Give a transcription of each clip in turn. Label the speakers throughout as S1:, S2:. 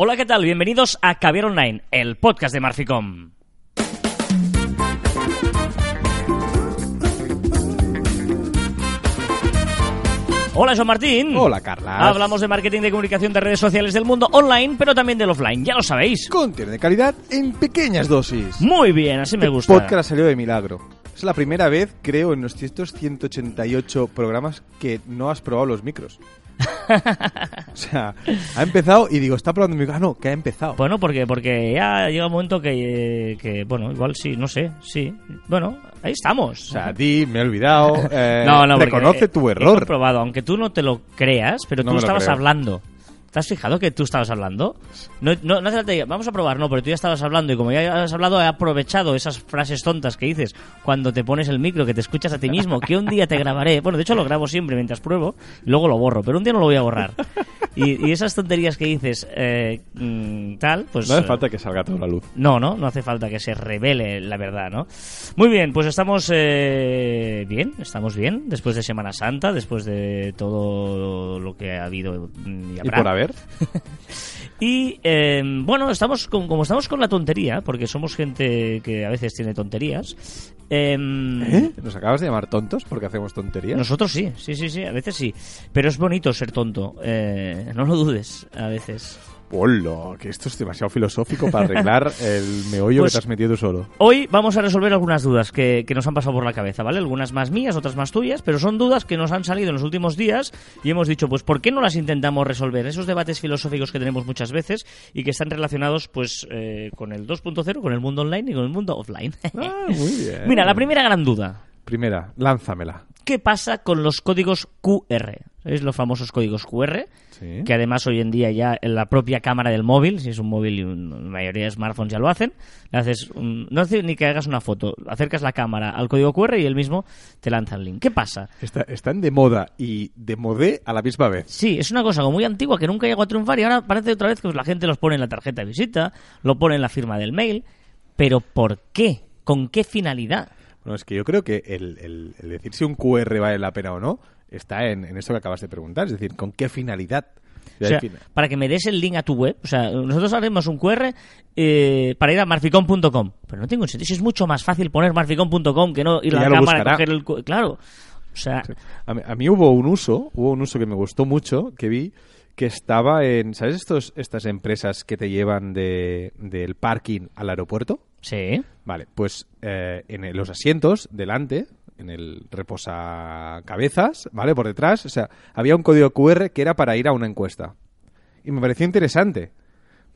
S1: Hola, ¿qué tal? Bienvenidos a Caviar Online, el podcast de Marficom. Hola, Joan Martín.
S2: Hola, Carla.
S1: Hablamos de marketing de comunicación de redes sociales del mundo online, pero también del offline, ya lo sabéis.
S2: Contenido de calidad en pequeñas dosis.
S1: Muy bien, así me
S2: Este
S1: gusta.
S2: podcast ha salido de milagro. Es la primera vez, creo, en nuestros 188 programas que no has probado los micros. o sea, ha empezado y digo, está probando micro. Ah, no, que ha empezado.
S1: Bueno, porque, porque ya llega un momento que, que, bueno, igual sí, no sé, sí. Bueno, ahí estamos.
S2: O sea, di, me he olvidado. eh,
S1: no, no, porque
S2: reconoce tu
S1: He
S2: error.
S1: comprobado, aunque tú no te lo creas, pero
S2: No
S1: tú estabas hablando. ¿Te has fijado que tú estabas hablando? No, no, no hace falta vamos a probar, no, pero tú ya estabas hablando y como ya has hablado, he aprovechado esas frases tontas que dices cuando te pones el micro, que te escuchas a ti mismo, que un día te grabaré. Bueno, de hecho lo grabo siempre mientras pruebo y luego lo borro, pero un día no lo voy a borrar. Y, y esas tonterías que dices, eh, mm, tal, pues...
S2: No hace
S1: eh,
S2: falta que salga toda la luz.
S1: no, no, no hace falta que se revele la verdad, ¿no? Muy bien, pues estamos eh, bien, estamos bien, después de Semana Santa, después de todo lo que ha habido mm, y
S2: ¿Y por haber?
S1: Y eh, bueno, estamos con- como estamos con la tontería, porque somos gente que a veces tiene tonterías. em,
S2: ¿Eh? ¿Nos acabas de llamar tontos porque hacemos tonterías?
S1: Nosotros sí, sí, sí, sí, a veces sí. Pero es bonito ser tonto, eh, no lo dudes, a veces.
S2: Hola, que esto es demasiado filosófico para arreglar el meollo
S1: Pues-
S2: que te has metido tú solo.
S1: Hoy vamos a resolver algunas dudas que, que nos han pasado por la cabeza, ¿vale? Algunas más mías, otras más tuyas, pero son dudas que nos han salido en los últimos días y hemos dicho, pues, ¿por qué no las intentamos resolver? Esos debates filosóficos que tenemos muchas veces y que están relacionados, pues, eh, con el 2.0, con el mundo online y con el mundo offline.
S2: Ah, muy bien.
S1: Mira, la primera gran duda.
S2: Primera, lánzamela.
S1: ¿Qué pasa con los códigos QR? ¿Sabéis los famosos códigos QR?
S2: Sí.
S1: que además hoy en día ya en la propia cámara del móvil, si es un móvil y un- la mayoría de smartphones ya lo hacen, le haces un- no hace ni que hagas una foto, acercas la cámara al código QR y él mismo te lanza el link. ¿Qué pasa?
S2: Está- están de moda y de modé a la misma vez.
S1: Sí, es una cosa como muy antigua que nunca llegó a triunfar y ahora parece otra vez que pues, la gente los pone en la tarjeta de visita, lo pone en la firma del mail, pero ¿por qué? ¿Con qué finalidad?
S2: Bueno, es que yo creo que el, el- el decir si un QR vale la pena o no está en, en eso que acabas de preguntar. Es decir, ¿con qué finalidad?
S1: O sea, para que me des el link a tu web. O sea, nosotros haremos un QR eh, para ir a marficom.com. Pero no tengo sentido. Si es mucho más fácil poner marficom.com que no ir a la cámara a
S2: buscará.
S1: coger el... cu- Claro. O sea,
S2: a, mí, a mí hubo un uso, hubo un uso que me gustó mucho, que vi que estaba en, ¿sabes estos, estas empresas que te llevan de, del parking al aeropuerto?
S1: sí.
S2: Vale, pues eh, en los asientos delante, en el reposacabezas, ¿vale? Por detrás, o sea, había un código QR que era para ir a una encuesta. Y me pareció interesante,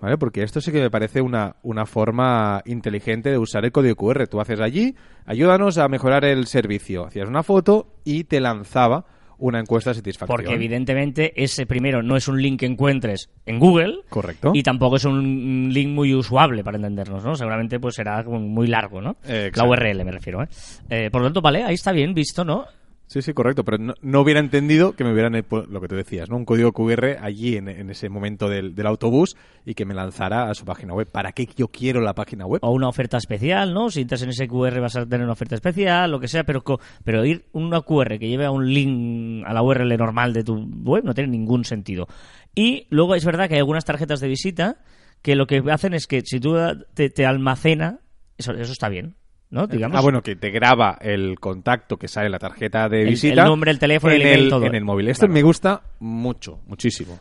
S2: ¿vale? Porque esto sí que me parece una, una forma inteligente de usar el código QR. Tú haces allí, ayúdanos a mejorar el servicio. Hacías una foto y te lanzaba una encuesta de satisfacción.
S1: Porque evidentemente ese primero no es un link que encuentres en Google.
S2: Correcto.
S1: Y tampoco es un link muy usable para entendernos, ¿no? Seguramente pues será muy largo, ¿no?
S2: Eh,
S1: la. URL me refiero, ¿eh? Eh, Por lo tanto, vale, ahí está bien visto, ¿no?
S2: Sí, sí, correcto, pero no, no hubiera entendido que me hubieran, eh, pu- lo que tú decías, ¿no? Un código QR allí en, en ese momento del, del autobús y que me lanzara a su página web. ¿Para qué yo quiero la página web?
S1: o una oferta especial, ¿no? Si entras en ese QR vas a tener una oferta especial, lo que sea, pero, pero ir una QR que lleve a un link a la URL normal de tu web no tiene ningún sentido. Y luego es verdad que hay algunas tarjetas de visita que lo que hacen es que si tú te, te almacena, eso, eso está bien, ¿no? Digamos.
S2: Ah, bueno, que te graba el contacto que sale en la tarjeta de
S1: El-
S2: visita.
S1: el nombre, el teléfono,
S2: en
S1: el email, todo.
S2: En el móvil. Esto
S1: Claro.
S2: me gusta mucho, muchísimo.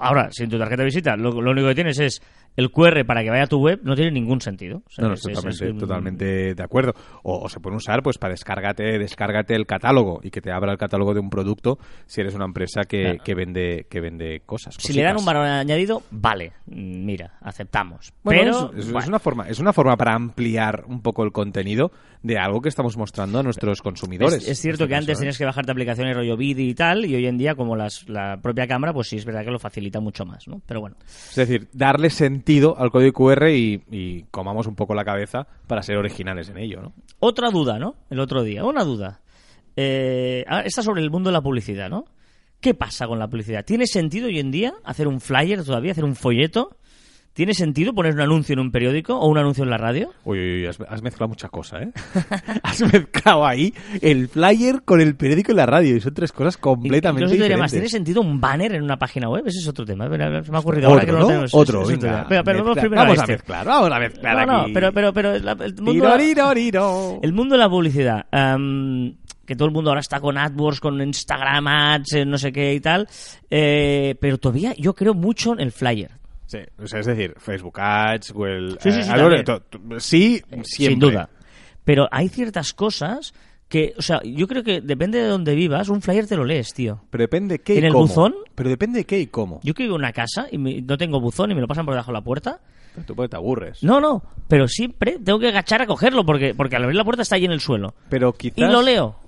S1: Ahora, si en tu tarjeta de visita lo, lo único que tienes es el QR para que vaya a tu web, no tiene ningún sentido. O sea,
S2: No, no,
S1: es-
S2: totalmente,
S1: es- es un-
S2: totalmente de acuerdo. O, o se pueden usar pues para descárgate, descárgate el catálogo y que te abra el catálogo de un producto si eres una empresa que,
S1: Claro.
S2: que vende que vende cosas.
S1: Si le dan un valor añadido, vale, mm, mira, aceptamos.
S2: Bueno,
S1: pero
S2: es, una forma, es una forma para ampliar un poco el contenido de algo que estamos mostrando a nuestros consumidores.
S1: Es, cierto que antes tenías que bajarte aplicaciones rollo Vidi y tal, y hoy en día, como las, la propia cámara, pues sí es verdad que lo facilita mucho más, ¿no? Pero bueno.
S2: Es decir, darle sentido al código QR y, y comamos un poco la cabeza para ser originales en ello, ¿no?
S1: Otra duda, ¿no? El otro día, una duda. Eh, ah, esta sobre el mundo de la publicidad, ¿no? ¿Qué pasa con la publicidad? ¿Tiene sentido hoy en día hacer un flyer todavía, hacer un folleto? ¿Tiene sentido poner un anuncio en un periódico o un anuncio en la radio?
S2: Uy, uy, uy, has, has mezclado muchas cosas, ¿eh? has mezclado ahí el flyer con el periódico y la radio. Y son tres cosas completamente
S1: Incluso diría más,
S2: diferentes.
S1: ¿tiene sentido un banner en una página web? Ese es otro tema. Se me ha ocurrido
S2: Otro,
S1: ahora que no, lo tenemos.
S2: Otro,
S1: es- es
S2: venga,
S1: Pero, pero vamos
S2: mezcla-
S1: primero
S2: vamos
S1: a
S2: a
S1: este.
S2: mezclar, vamos a mezclar
S1: No, no, pero, pero, pero la- el mundo...
S2: Tiroriroriro.
S1: El mundo de la publicidad, am, que todo el mundo ahora está con AdWords, con Instagram Ads, eh, no sé qué y tal, eh, pero todavía yo creo mucho en el flyer.
S2: Sí, o sea, es decir, Facebook Ads, Google...
S1: Sí, sí, sí,
S2: eh, algo de
S1: también.
S2: to- to- sí, siempre.
S1: Sin duda. Pero hay ciertas cosas que, o sea, yo creo que depende de dónde vivas, un flyer te lo lees, tío.
S2: Pero depende qué y
S1: ¿En el
S2: cómo.
S1: buzón?
S2: Pero depende qué y cómo.
S1: Yo que vivo en una casa y me- no tengo buzón y me lo pasan por debajo de la puerta.
S2: Pero tú porque te aburres.
S1: No, no, pero siempre tengo que agachar a cogerlo porque, porque al abrir la puerta está ahí en el suelo.
S2: Pero quizás...
S1: Y lo leo.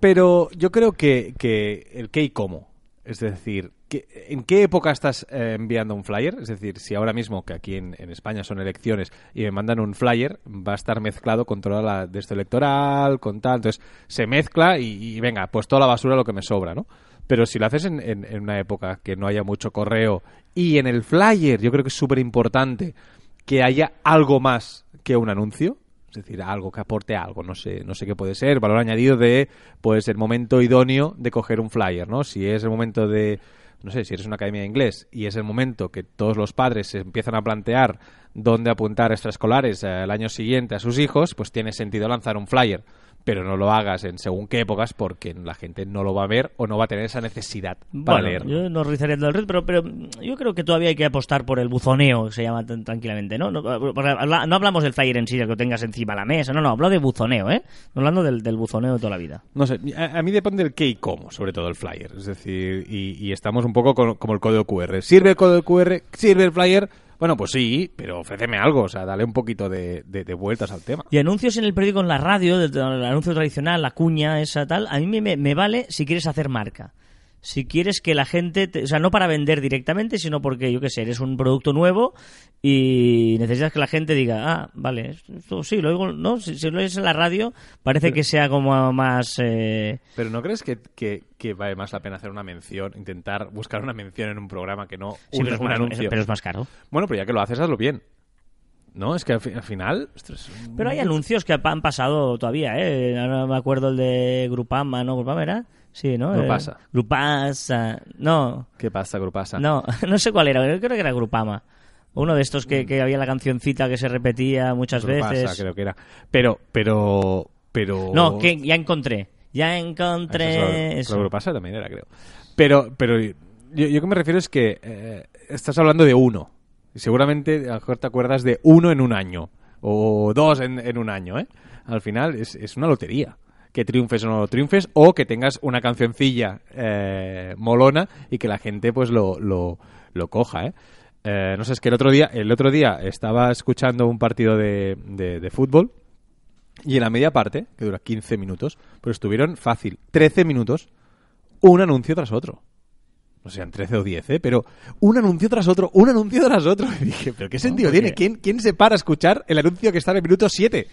S2: Pero yo creo que, que el qué y cómo. Es decir, ¿en qué época estás eh, enviando un flyer? Es decir, si ahora mismo, que aquí en, España son elecciones, y me mandan un flyer, va a estar mezclado con toda la de esto electoral, con tal. Entonces, se mezcla y, y venga, pues toda la basura lo que me sobra, ¿no? Pero si lo haces en, en- en una época que no haya mucho correo y en el flyer, yo creo que es súper importante que haya algo más que un anuncio. Es decir, algo que aporte algo, no sé, no sé qué puede ser, valor añadido de pues el momento idóneo de coger un flyer, ¿no? Si es el momento de no sé, si eres una academia de inglés y es el momento que todos los padres se empiezan a plantear dónde apuntar extraescolares eh, el año siguiente a sus hijos, pues tiene sentido lanzar un flyer. Pero no lo hagas en según qué épocas porque la gente no lo va a ver o no va a tener esa necesidad para
S1: Bueno,
S2: leerlo.
S1: yo no todo el red, pero, pero yo creo que todavía hay que apostar por el buzoneo, que se llama tranquilamente, ¿no? No, hablamos del flyer en sí, de que lo tengas encima de la mesa, no, no, hablo de buzoneo, ¿eh? Hablando del, del buzoneo de toda la vida.
S2: No sé, a, a mí depende del qué y cómo, sobre todo el flyer. Es decir, y, y estamos un poco con- como el código QR. ¿Sirve el código QR? ¿Sirve el flyer? Bueno, pues sí, pero ofréceme algo, o sea, dale un poquito de, de- vueltas al tema.
S1: Y anuncios en el periódico, en la radio, el anuncio tradicional, la cuña, esa tal, a mí me, me vale si quieres hacer marca. Si quieres que la gente, te- o sea, no para vender directamente, sino porque, yo qué sé, eres un producto nuevo y necesitas que la gente diga, ah, vale, esto sí, lo oigo, ¿no? Si, si lo oyes en la radio, parece que sea como más... eh,
S2: Pero ¿no crees que, que- que vale más la pena hacer una mención, intentar buscar una mención en un programa que no
S1: sí, pero, es
S2: un
S1: más,
S2: anuncio?
S1: pero es más caro.
S2: Bueno, pero ya que lo haces, hazlo bien. ¿No? Es que al, fi- al final... ostras,
S1: Pero hay anuncios que han pasado todavía, ¿eh? Ahora me acuerdo el de Grupama, ¿no? ¿Grupama era? Sí, ¿no?
S2: Grupasa.
S1: Eh, Grupasa. No,
S2: ¿Qué pasa, Grupasa?
S1: no, no sé cuál era, creo que era Grupama. Uno de estos que, que había la cancioncita que se repetía muchas
S2: Grupasa,
S1: veces.
S2: creo que era. Pero, pero, pero...
S1: No, que ya encontré. Ya
S2: Eso
S1: encontré
S2: es
S1: eso.
S2: lo, lo pasa también era, creo. Pero, pero yo, yo que me refiero es que eh, estás hablando de uno. Seguramente a lo mejor te acuerdas de uno en un año. O dos en, en un año, ¿eh? Al final es, es una lotería. Que triunfes o no triunfes. O que tengas una cancioncilla eh, molona y que la gente pues lo, lo, lo coja, ¿eh? Eh, no sé, es que el otro día, el otro día estaba escuchando un partido de, de, de fútbol y en la media parte, que dura 15 minutos, pues estuvieron fácil, 13 minutos, un anuncio tras otro. No sean 13 o 10, ¿eh? Pero un anuncio tras otro, un anuncio tras otro. Y dije, ¿pero qué sentido
S1: porque-
S2: tiene? ¿Quién, ¿Quién se para a escuchar el anuncio que está en el minuto 7?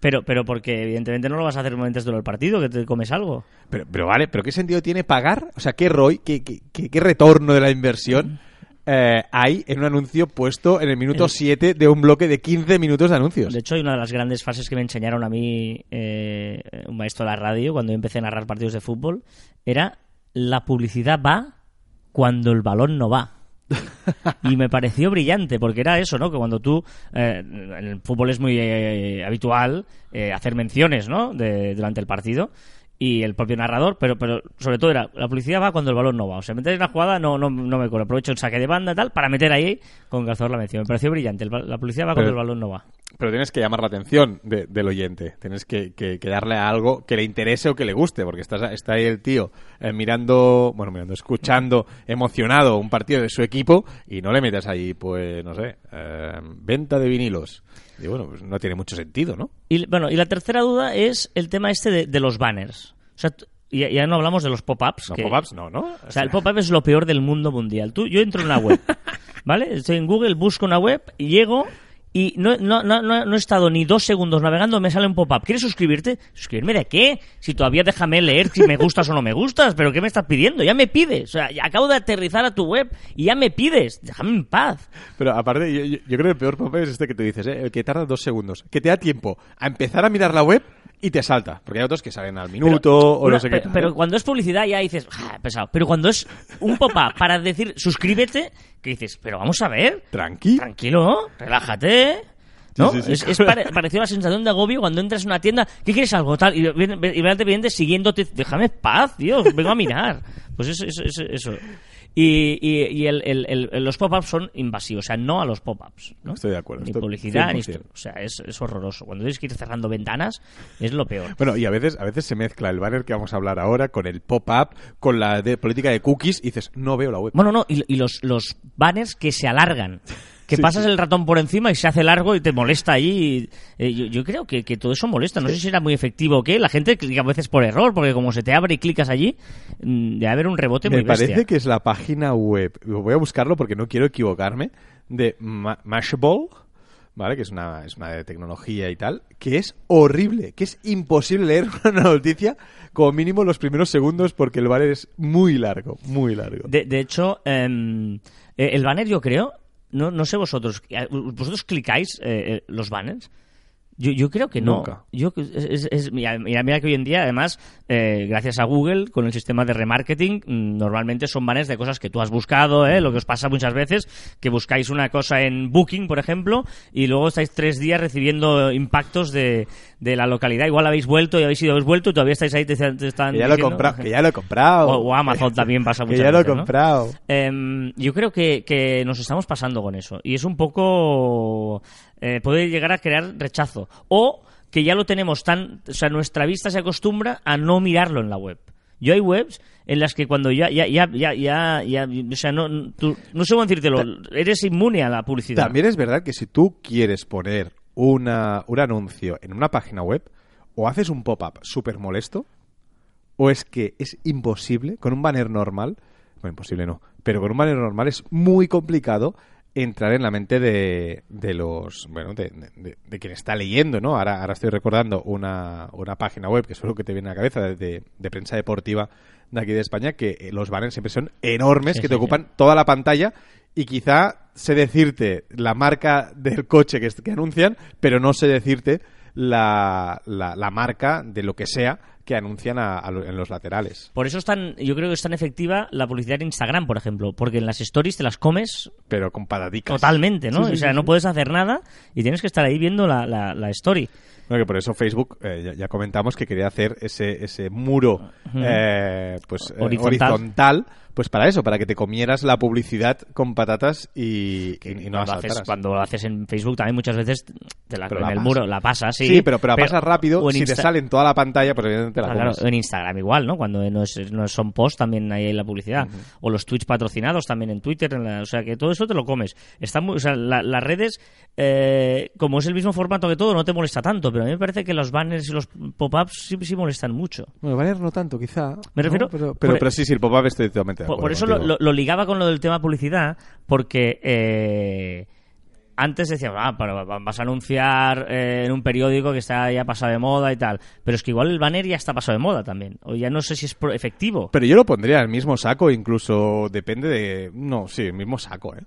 S1: Pero, pero porque evidentemente no lo vas a hacer en momentos del partido, que te comes algo.
S2: Pero, pero vale, ¿pero qué sentido tiene pagar? O sea, ¿qué ROI, qué, qué, qué- qué retorno de la inversión eh, hay en un anuncio puesto en el minuto
S1: El-
S2: 7 de un bloque de 15 minutos de anuncios?
S1: De hecho, hay una de las grandes frases que me enseñaron a mí eh, un maestro de la radio cuando yo empecé a narrar partidos de fútbol era la publicidad va cuando el balón no va. y me pareció brillante porque era eso, ¿no? Que cuando tú eh, en el fútbol es muy eh, habitual eh, hacer menciones, ¿no? De, durante el partido y el propio narrador, pero pero sobre todo era la publicidad va cuando el balón no va. O sea, meter en la jugada no no, no me acuerdo, aprovecho el saque de banda tal para meter ahí con calzador la mención. Me pareció brillante. el la publicidad va cuando el balón no va.
S2: Pero tienes que llamar la atención de- del oyente. Tienes que, que- que darle a algo que le interese o que le guste, porque estás, está ahí el tío eh, mirando, bueno, mirando, escuchando, emocionado un partido de su equipo y no le metas ahí, pues, no sé, eh, venta de vinilos. Y bueno, pues no tiene mucho sentido, ¿no?
S1: Y, bueno, y la tercera duda es el tema este de, de los banners. O sea, ya, ya no hablamos de los pop-ups.
S2: No,
S1: que-
S2: pop-ups no, ¿no?
S1: O sea, el pop-up es lo peor del mundo mundial. Tú, yo entro en una web, ¿vale? Estoy en Google, busco una web, y llego y no, no, no, no, he estado ni dos segundos navegando, me sale un pop-up. ¿Quieres suscribirte? ¿Suscribirme de qué? Si todavía déjame leer si me gustas o no me gustas, pero ¿qué me estás pidiendo? Ya me pides. O sea, ya acabo de aterrizar a tu web y ya me pides. Déjame en paz.
S2: Pero aparte, yo, yo- yo creo que el peor pop es este que te dices, ¿eh? el que tarda dos segundos, que te da tiempo a empezar a mirar la web y te salta. Porque hay otros que salen al minuto o
S1: Una-
S2: no sé qué.
S1: pero cuando es publicidad ya dices, "Ah, pesado. Pero cuando es un pop-up para decir suscríbete, que dices, pero vamos a ver,
S2: Tranqui.
S1: tranquilo, relájate. ¿No?
S2: Sí, sí, sí.
S1: Es, es pare- parecido a la sensación de agobio cuando entras en una tienda, ¿qué quieres algo? Tal, y viene el siguiéndote, déjame paz, tío, vengo a mirar. Pues eso, eso, eso. Y, y, y el, el- el- los pop-ups son invasivos, o sea, no a los pop-ups. ¿no?
S2: Estoy de acuerdo,
S1: Ni publicidad, ni
S2: 100%.
S1: esto. O sea, es, es horroroso. Cuando tienes que ir cerrando ventanas, es lo peor.
S2: Bueno, y a veces, a veces se mezcla el banner que vamos a hablar ahora con el pop-up, con la de política de cookies y dices, no veo la web.
S1: Bueno, no, y, y los, los banners que se alargan. Que
S2: Sí,
S1: pasas
S2: sí.
S1: el ratón por encima y se hace largo y te molesta ahí. Eh, yo, yo creo que, que todo eso molesta. No sé si era muy efectivo o qué. La gente clica a veces por error, porque como se te abre y clicas allí, mm, debe haber un rebote
S2: Me
S1: muy bestia.
S2: parece que es la página web, voy a buscarlo porque no quiero equivocarme, de Ma- Mashable, ¿vale? Que es una, es una de tecnología y tal, que es horrible, que es imposible leer una noticia como mínimo los primeros segundos porque el banner es muy largo, muy largo.
S1: De, de hecho, em, eh, el banner yo creo, no, no sé vosotros, ¿vosotros clicáis eh, eh, los banners? Yo, yo creo que no.
S2: Nunca.
S1: Yo, es- es- mira, mira, que hoy en día, además, eh, gracias a Google, con el sistema de remarketing, mm, normalmente son banners de cosas que tú has buscado, ¿eh? lo que os pasa muchas veces, que buscáis una cosa en Booking, por ejemplo, y luego estáis tres días recibiendo impactos de, de la localidad. Igual habéis vuelto y habéis ido, habéis vuelto y todavía estáis ahí, te, te están
S2: Que ya lo comprado, que ya lo he comprado.
S1: O, o Amazon también pasa
S2: que
S1: muchas
S2: ya lo he
S1: veces, ¿no?
S2: comprado.
S1: Em, yo creo que, que nos estamos pasando con eso. Y es un poco. Eh, puede llegar a crear rechazo. O que ya lo tenemos tan. O sea, nuestra vista se acostumbra a no mirarlo en la web. Yo hay webs en las que cuando ya. ya, ya, ya, ya, ya- o sea, no, tú- no sé cómo decírtelo. Eres inmune a la publicidad.
S2: También es verdad que si tú quieres poner una, un anuncio en una página web, o haces un pop-up súper molesto, o es que es imposible, con un banner normal, bueno, imposible no, pero con un banner normal es muy complicado entrar en la mente de, de los, bueno, de, de- de quien está leyendo, ¿no? Ahora, ahora estoy recordando una, una página web que es lo que te viene a la cabeza de, de- prensa deportiva de aquí de España, que eh, los banners siempre son enormes,
S1: Sí,
S2: que te
S1: sí,
S2: ocupan toda la pantalla y quizá sé decirte la marca del coche que, que anuncian, pero no sé decirte la, la, la marca de lo que sea que anuncian a- a en los laterales.
S1: Por eso es tan, yo creo que es tan efectiva la publicidad en Instagram, por ejemplo, porque en las stories te las comes
S2: Pero con patadicas.
S1: totalmente, ¿no?
S2: Sí, sí,
S1: o sea,
S2: sí,
S1: no puedes hacer nada y tienes que estar ahí viendo la, la, la story.
S2: Bueno, que por eso Facebook, eh, ya, ya comentamos que quería hacer ese, ese muro eh, pues, eh,
S1: Horizontal.
S2: horizontal. Pues para eso, para que te comieras la publicidad con patatas y, y- y no
S1: cuando, haces, cuando lo haces en Facebook también muchas veces te la,
S2: Pero
S1: en
S2: la
S1: el muro la pasas, sí.
S2: Sí, pero, pero la pasas rápido, si te sale en toda la pantalla, pues evidentemente la
S1: Ah, claro, en Instagram igual, ¿no? Cuando no, es, no son posts también ahí hay la publicidad. O los tweets patrocinados también en Twitter. en la- o sea, que todo eso te lo comes. Está muy, o sea, la- las redes, eh, como es el mismo formato que todo, no te molesta tanto. Pero a mí me parece que los banners y los pop-ups sí, sí molestan mucho.
S2: Bueno, banner no tanto, quizá.
S1: Me
S2: ¿no?
S1: refiero-
S2: Pero, pero,
S1: por-
S2: pero sí, sí, el pop-up estoy totalmente
S1: Por, eso lo,
S2: contigo.
S1: lo- lo ligaba con lo del tema publicidad, porque eh, antes decíamos, ah, pero vas a anunciar eh, en un periódico que está ya pasado de moda y tal. Pero es que igual el banner ya está pasado de moda también. O ya no sé si es efectivo.
S2: Pero yo lo pondría en el mismo saco, incluso depende de... No, sí, el mismo saco, ¿eh?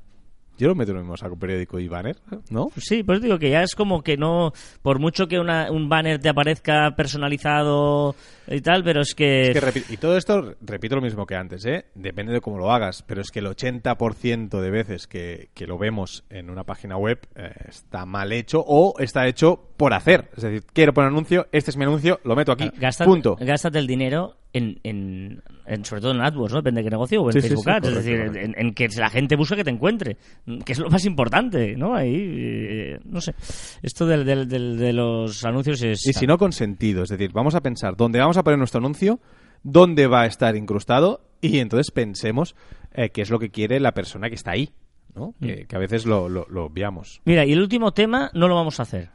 S2: Yo lo meto en el mismo saco, periódico y banner, ¿no?
S1: Sí, pues digo que ya es como que no, por mucho que una- un banner te aparezca personalizado y tal, pero es que...
S2: Es que y todo esto, repito lo mismo que antes, ¿eh? Depende de cómo lo hagas, pero es que el 80% de veces que, que lo vemos en una página web eh, está mal hecho o está hecho por hacer. Es decir, quiero poner anuncio, este es mi anuncio, lo meto aquí,
S1: Gástate,
S2: punto.
S1: gástate el dinero en, en, en- sobre todo en AdWords, ¿no? Depende de qué negocio, o en
S2: Sí,
S1: Facebook
S2: sí,
S1: Ads,
S2: correcto,
S1: es decir,
S2: correcto.
S1: en, en que la gente busque que te encuentre, que es lo más importante, ¿no? Ahí, eh, no sé, esto del, del- del- de los anuncios es...
S2: Y si no, con sentido. Es decir, vamos a pensar dónde vamos a poner nuestro anuncio, dónde va a estar incrustado y entonces pensemos eh, qué es lo que quiere la persona que está ahí, ¿no? Que,
S1: Mm.
S2: que a veces lo, lo, lo obviamos.
S1: Mira, y el último tema no lo vamos a hacer,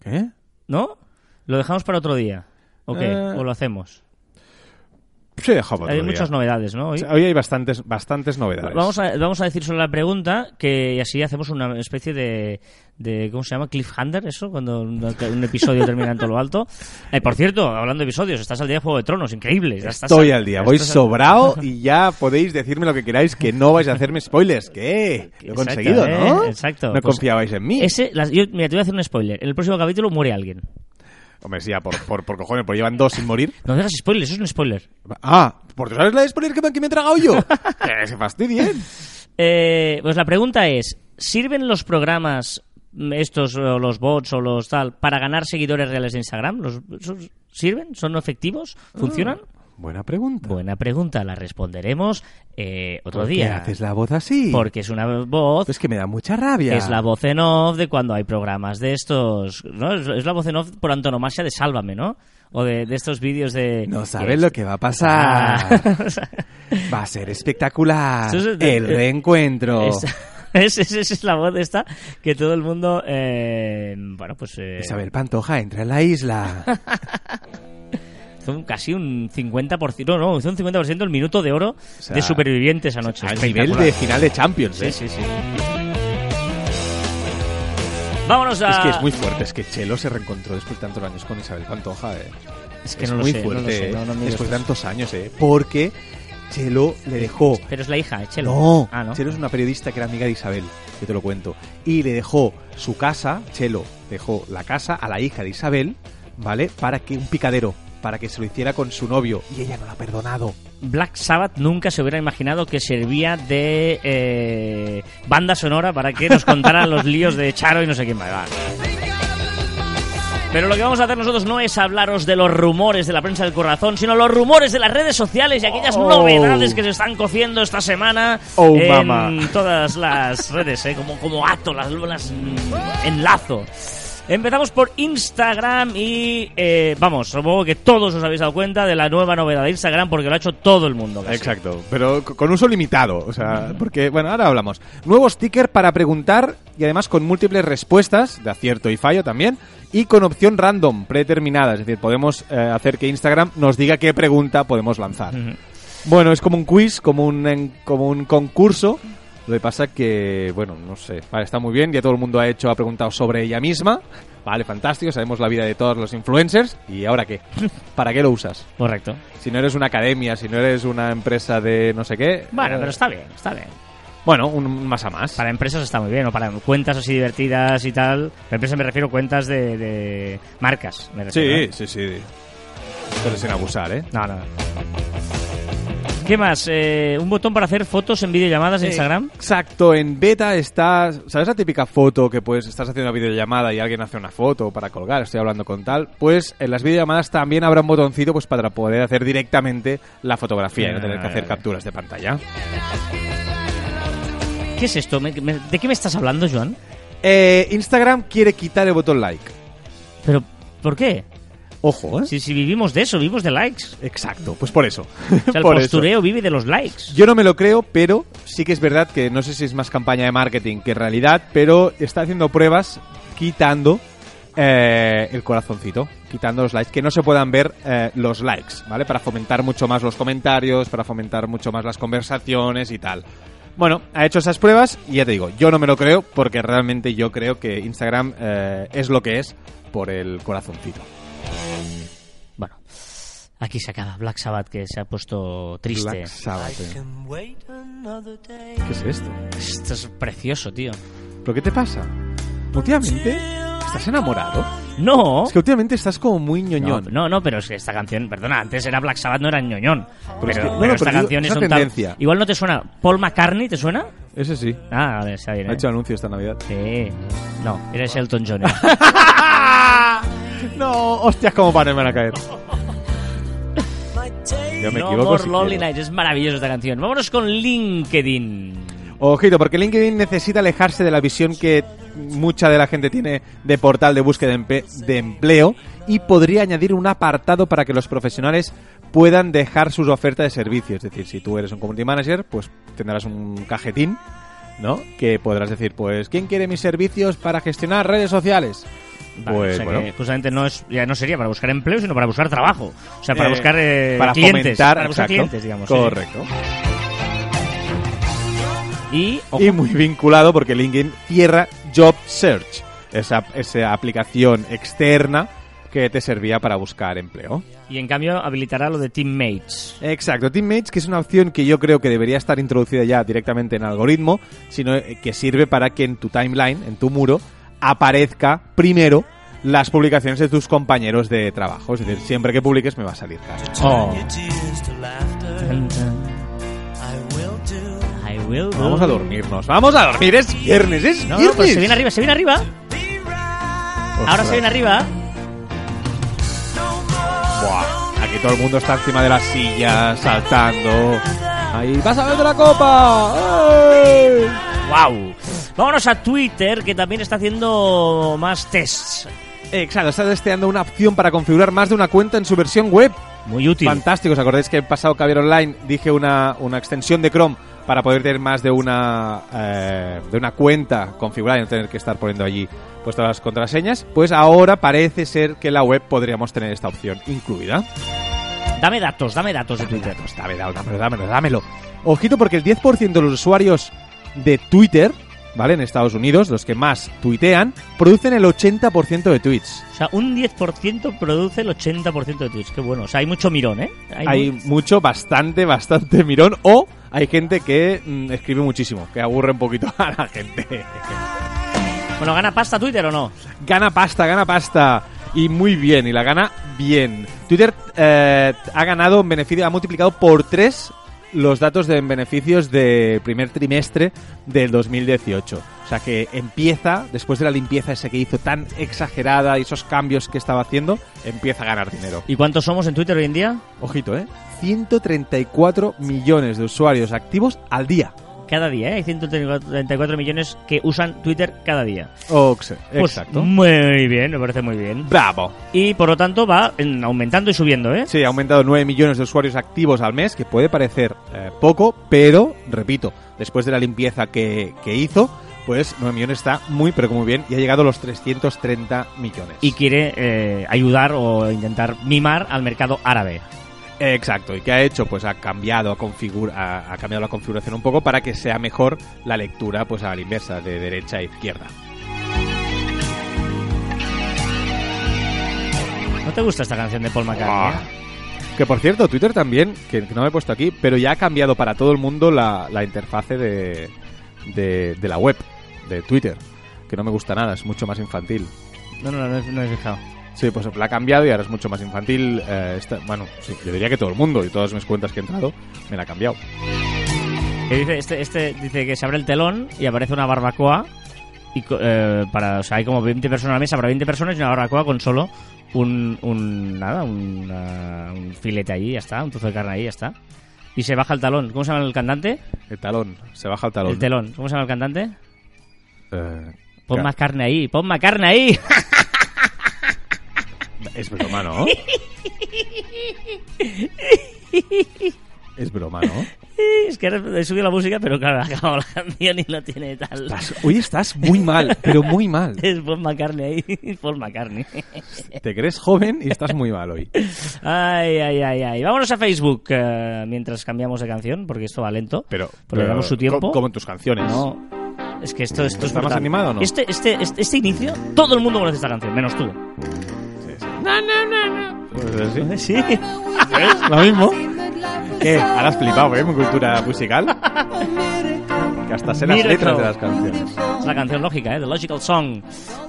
S2: ¿Qué?
S1: ¿no? ¿Lo dejamos para otro día? ¿O qué?
S2: Eh.
S1: ¿O lo hacemos?
S2: Para
S1: Hay muchas novedades, ¿no? Hoy.
S2: Hoy hay bastantes, bastantes novedades.
S1: Vamos a, vamos a decir solo la pregunta que y así hacemos una especie de, de ¿cómo se llama? Cliffhanger, eso, cuando un, un episodio termina en todo lo alto. Eh, por cierto, hablando de episodios, estás al día de Juego de Tronos, increíble. Ya estás
S2: Estoy
S1: al-
S2: al día, voy
S1: al-
S2: sobrado y ya podéis decirme lo que queráis, que no vais a hacerme spoilers. ¿Qué? Lo he
S1: Exacto,
S2: conseguido,
S1: ¿eh?
S2: ¿no?
S1: Exacto.
S2: No
S1: Pues
S2: confiabais en mí.
S1: Ese, las- yo- mira, te voy a hacer un spoiler. En el próximo capítulo muere alguien.
S2: Hombre, sí, ya, por, por, por cojones, porque llevan dos sin morir.
S1: No digas spoiler, eso es un spoiler.
S2: Ah, ¿por sabes la de spoiler que me, que me he tragado yo? que se fastidien.
S1: Eh, pues la pregunta es, ¿sirven los programas mm, estos o los bots o los tal para ganar seguidores reales de Instagram? ¿Los, ¿Sirven? ¿Son efectivos? ¿Funcionan?
S2: Buena pregunta.
S1: Buena pregunta, la responderemos eh, otro
S2: ¿Por qué
S1: día.
S2: haces la voz así?
S1: Porque es una voz
S2: Es que me da mucha rabia.
S1: es la voz en off de cuando hay programas de estos, ¿no? Es, es la voz en off por antonomasia de Sálvame, ¿no? O de, de estos vídeos de...
S2: No sabes lo que va a pasar. Va a ser espectacular.
S1: Eso es de-
S2: El reencuentro.
S1: Esta- es, es, es la voz esta que todo el mundo, eh, bueno, pues... eh,
S2: Isabel Pantoja entra en la isla.
S1: hizo un- casi un 50%, no, no, hizo un 50% el minuto de oro
S2: sea,
S1: de supervivientes anoche.
S2: Al nivel de final de Champions, ¿eh?
S1: Sí, sí, sí. Vámonos a...
S2: Es que es muy fuerte, es que Chelo se reencontró después de tantos años con Isabel Pantoja, eh.
S1: Es que
S2: es
S1: no lo
S2: muy
S1: sé, no
S2: fuerte,
S1: lo sé,
S2: eh,
S1: no, no
S2: después de tantos años, eh. Porque Chelo le dejó...
S1: Pero es la hija, eh, Chelo.
S2: No,
S1: Ah, ¿no?
S2: Chelo es una periodista que era amiga de Isabel, yo te lo cuento. Y le dejó su casa, Chelo dejó la casa a la hija de Isabel, ¿vale? Para que un picadero, para que se lo hiciera con su novio. Y ella no lo ha perdonado.
S1: Black Sabbath nunca se hubiera imaginado que servía de eh, banda sonora para que nos contaran los líos de Charo y no sé quién más. Pero lo que vamos a hacer nosotros no es hablaros de los rumores de la prensa del corazón, sino los rumores de las redes sociales y aquellas
S2: Oh.
S1: novedades que se están cociendo esta semana
S2: Oh,
S1: en
S2: mama.
S1: todas las redes, ¿eh? como, como ato, las, las mm, enlazo. Empezamos por Instagram y eh, vamos, supongo que todos os habéis dado cuenta de la nueva novedad de Instagram porque lo ha hecho todo el mundo. casi.
S2: Exacto, pero con uso limitado, o sea, porque, bueno, ahora hablamos. Nuevo sticker para preguntar y además con múltiples respuestas, de acierto y fallo también, y con opción random, predeterminada, es decir, podemos eh, hacer que Instagram nos diga qué pregunta podemos lanzar. Bueno, es como un quiz, como un, en- como un concurso. Lo que pasa que, bueno, no sé. Vale, está muy bien. Ya todo el mundo ha hecho, ha preguntado sobre ella misma. Vale, fantástico. Sabemos la vida de todos los influencers. ¿Y ahora qué? ¿Para qué lo usas?
S1: Correcto.
S2: Si no eres una academia, si no eres una empresa de no sé qué.
S1: Bueno,
S2: eh,
S1: pero está bien, está bien.
S2: Bueno, un, más a más.
S1: Para empresas está muy bien, o para cuentas así divertidas y tal. Para empresas me refiero a cuentas de, de marcas. Me refiero,
S2: Sí,
S1: ¿eh?
S2: sí, sí. Pero sin abusar, ¿eh?
S1: No, no. ¿Qué más? Eh, un botón para hacer fotos en videollamadas de Instagram.
S2: Exacto, en beta estás. ¿Sabes la típica foto que pues estás haciendo una videollamada y alguien hace una foto para colgar? Estoy hablando con tal. Pues en las videollamadas también habrá un botoncito pues para poder hacer directamente la fotografía y no tener que hacer
S1: Ah.
S2: capturas de pantalla.
S1: ¿Qué es esto? Me- me- ¿De qué me estás hablando, Joan?
S2: Eh, Instagram quiere quitar el botón like.
S1: ¿Pero por qué?
S2: Ojo, ¿eh?
S1: Si, si vivimos de eso, vivimos de likes.
S2: Exacto, pues por eso.
S1: O sea, el
S2: Por eso.
S1: postureo vive de los likes.
S2: Yo no me lo creo, pero sí que es verdad que no sé si es más campaña de marketing que realidad, pero está haciendo pruebas quitando eh, el corazoncito, quitando los likes, que no se puedan ver eh, los likes, ¿vale? Para fomentar mucho más los comentarios, para fomentar mucho más las conversaciones y tal. Bueno, ha hecho esas pruebas y ya te digo, yo no me lo creo porque realmente yo creo que Instagram eh, es lo que es por el corazoncito.
S1: Bueno, aquí se acaba Black Sabbath, que se ha puesto triste.
S2: Black Sabbath, eh. ¿Qué es esto?
S1: Esto es precioso, tío.
S2: ¿Pero qué te pasa? Últimamente estás enamorado.
S1: No.
S2: Es que últimamente estás como muy
S1: No,
S2: ñoñón.
S1: no, no, pero es que esta canción, perdona, antes era Black Sabbath, no era ñoñón. Pero,
S2: es que- no,
S1: pero
S2: no,
S1: esta
S2: pero
S1: canción
S2: es
S1: es un tal-
S2: tendencia.
S1: Igual no te suena. ¿Paul McCartney te suena?
S2: Ese sí.
S1: Ah, a ver, está bien.
S2: Ha
S1: ¿eh?
S2: hecho anuncio esta Navidad.
S1: Sí. No, eres Elton John. ¿eh?
S2: no, hostias, cómo para me van a caer. Yo me
S1: no
S2: equivoco.
S1: More
S2: si
S1: Lonely. Nights, es maravillosa esta canción. Vámonos con LinkedIn.
S2: Ojito, porque LinkedIn necesita alejarse de la visión que mucha de la gente tiene de portal de búsqueda de, empleo y podría añadir un apartado para que los profesionales puedan dejar sus ofertas de servicios. Es decir, si tú eres un community manager, pues tendrás un cajetín, ¿no? Que podrás decir, pues, ¿quién quiere mis servicios para gestionar redes sociales?
S1: Vale,
S2: pues
S1: o sea
S2: bueno.
S1: que justamente no es ya no sería para buscar empleo, sino para buscar trabajo. O sea, para
S2: Eh,
S1: buscar eh,
S2: para
S1: clientes.
S2: fomentar,
S1: para buscar
S2: exacto.
S1: clientes, digamos. sí.
S2: Correcto.
S1: Y, ojo,
S2: Y muy vinculado porque LinkedIn cierra Job Search, esa, esa aplicación externa que te servía para buscar empleo.
S1: y en cambio habilitará lo de Teammates.
S2: Exacto, Teammates, que es una opción que yo creo que debería estar introducida ya directamente en algoritmo, sino eh, que sirve para que en tu timeline, en tu muro, aparezca primero las publicaciones de tus compañeros de trabajo. Es decir, siempre que publiques me va a salir casi.
S1: Oh.
S2: Vamos a dormirnos, vamos a dormir, es viernes, es
S1: No,
S2: viernes.
S1: pues se viene arriba, se viene arriba. Ahora se viene arriba.
S2: Buah, aquí todo el mundo está encima de las sillas, saltando. Ahí, vas a ver de la copa. ¡Ey!
S1: Wow. Vámonos a Twitter, que también está haciendo más tests.
S2: Exacto, está testeando una opción para configurar más de una cuenta en su versión web.
S1: Muy útil.
S2: Fantástico, ¿os acordáis que el pasado Caviar Online dije una, una extensión de Chrome para poder tener más de una eh, de una cuenta configurada y no tener que estar poniendo allí pues todas las contraseñas? Pues ahora parece ser que en la web podríamos tener esta opción incluida.
S1: Dame datos, dame datos de Twitter.
S2: Pues dame, dámelo, dámelo, dámelo. Ojito porque el 10% de los usuarios de Twitter, ¿vale? En Estados Unidos, los que más tuitean, producen el 80% de tweets.
S1: O sea, un 10% produce el 80% de tweets. Qué bueno. O sea, hay mucho mirón, ¿eh?
S2: Hay
S1: mu-
S2: mucho, bastante, bastante mirón. O hay gente que mm, escribe muchísimo, que aburre un poquito a la gente.
S1: Bueno, ¿gana pasta Twitter o no?
S2: Gana pasta, gana pasta. Y muy bien, y la gana bien. Twitter eh, ha ganado en beneficio, ha multiplicado por tres los datos de beneficios del primer trimestre del 2018. O sea que empieza, después de la limpieza esa que hizo tan exagerada y esos cambios que estaba haciendo, empieza a ganar dinero.
S1: ¿Y cuántos somos en Twitter hoy en día?
S2: Ojito, ¿eh? 134 millones de usuarios activos al día.
S1: Cada día, ¿eh? Hay 134 millones que usan Twitter cada día.
S2: Oxe,
S1: Pues,
S2: exacto.
S1: muy bien, me parece muy bien.
S2: Bravo.
S1: Y por lo tanto va en- aumentando y subiendo, ¿eh?
S2: Sí, ha aumentado 9 millones de usuarios activos al mes, que puede parecer eh, poco, pero, repito, después de la limpieza que, que hizo, pues 9 millones está muy, pero muy bien, y ha llegado a los 330 millones.
S1: Y quiere eh, ayudar o intentar mimar al mercado árabe.
S2: Exacto, ¿y qué ha hecho? Pues ha cambiado, ha, ha, cambiado la configuración un poco para que sea mejor la lectura pues a la inversa, de derecha a izquierda.
S1: ¿No te gusta esta canción de Paul McCartney?
S2: Ah. Que por cierto, Twitter también, que, que no me he puesto aquí, pero ya ha cambiado para todo el mundo la, la interfase de, de, de la web, de Twitter, que no me gusta nada, es mucho más infantil.
S1: No, no, no, no he fijado.
S2: Sí, pues la ha cambiado y ahora es mucho más infantil. eh, está- bueno, sí, yo diría que todo el mundo y todas mis cuentas que he entrado me la ha cambiado.
S1: Dice, este, este dice que se abre el telón y aparece una barbacoa. Y, eh, para, o sea, hay como 20 personas a la mesa para 20 personas y una barbacoa con solo un, un nada, un, ah, un filete allí, ya está, un trozo de carne ahí, ya está. Y se baja el talón. ¿Cómo se llama el cantante?
S2: El talón, se baja el talón.
S1: El telón. ¿Cómo se llama el cantante?
S2: Eh,
S1: Pon más carne ahí, pon más carne ahí.
S2: Es broma, ¿no? es broma, ¿no?
S1: es que he subido la música, pero claro, ha acabado la canción y no tiene tal.
S2: Estás- hoy estás muy mal, pero muy mal.
S1: Es Paul McCartney ahí, Paul McCartney.
S2: Te crees joven y estás muy mal hoy.
S1: Ay, ay, ay, ay. Vámonos a Facebook eh, mientras cambiamos de canción, porque esto va lento.
S2: Pero,
S1: Pero le damos su tiempo.
S2: co- Como en tus canciones.
S1: No. Es que esto, esto es
S2: ¿Está más
S1: brutal.
S2: animado o no?
S1: Este, este, este, este inicio, todo el mundo conoce esta canción, menos tú.
S2: Sí, sí. Pues así.
S1: Sí.
S2: ¿Ves? Lo mismo. ¿Qué? Ahora has flipado, ¿eh? Mi cultura musical. Que hasta sé las
S1: Miracle.
S2: letras de las canciones.
S1: Es la canción lógica, ¿eh? The Logical Song.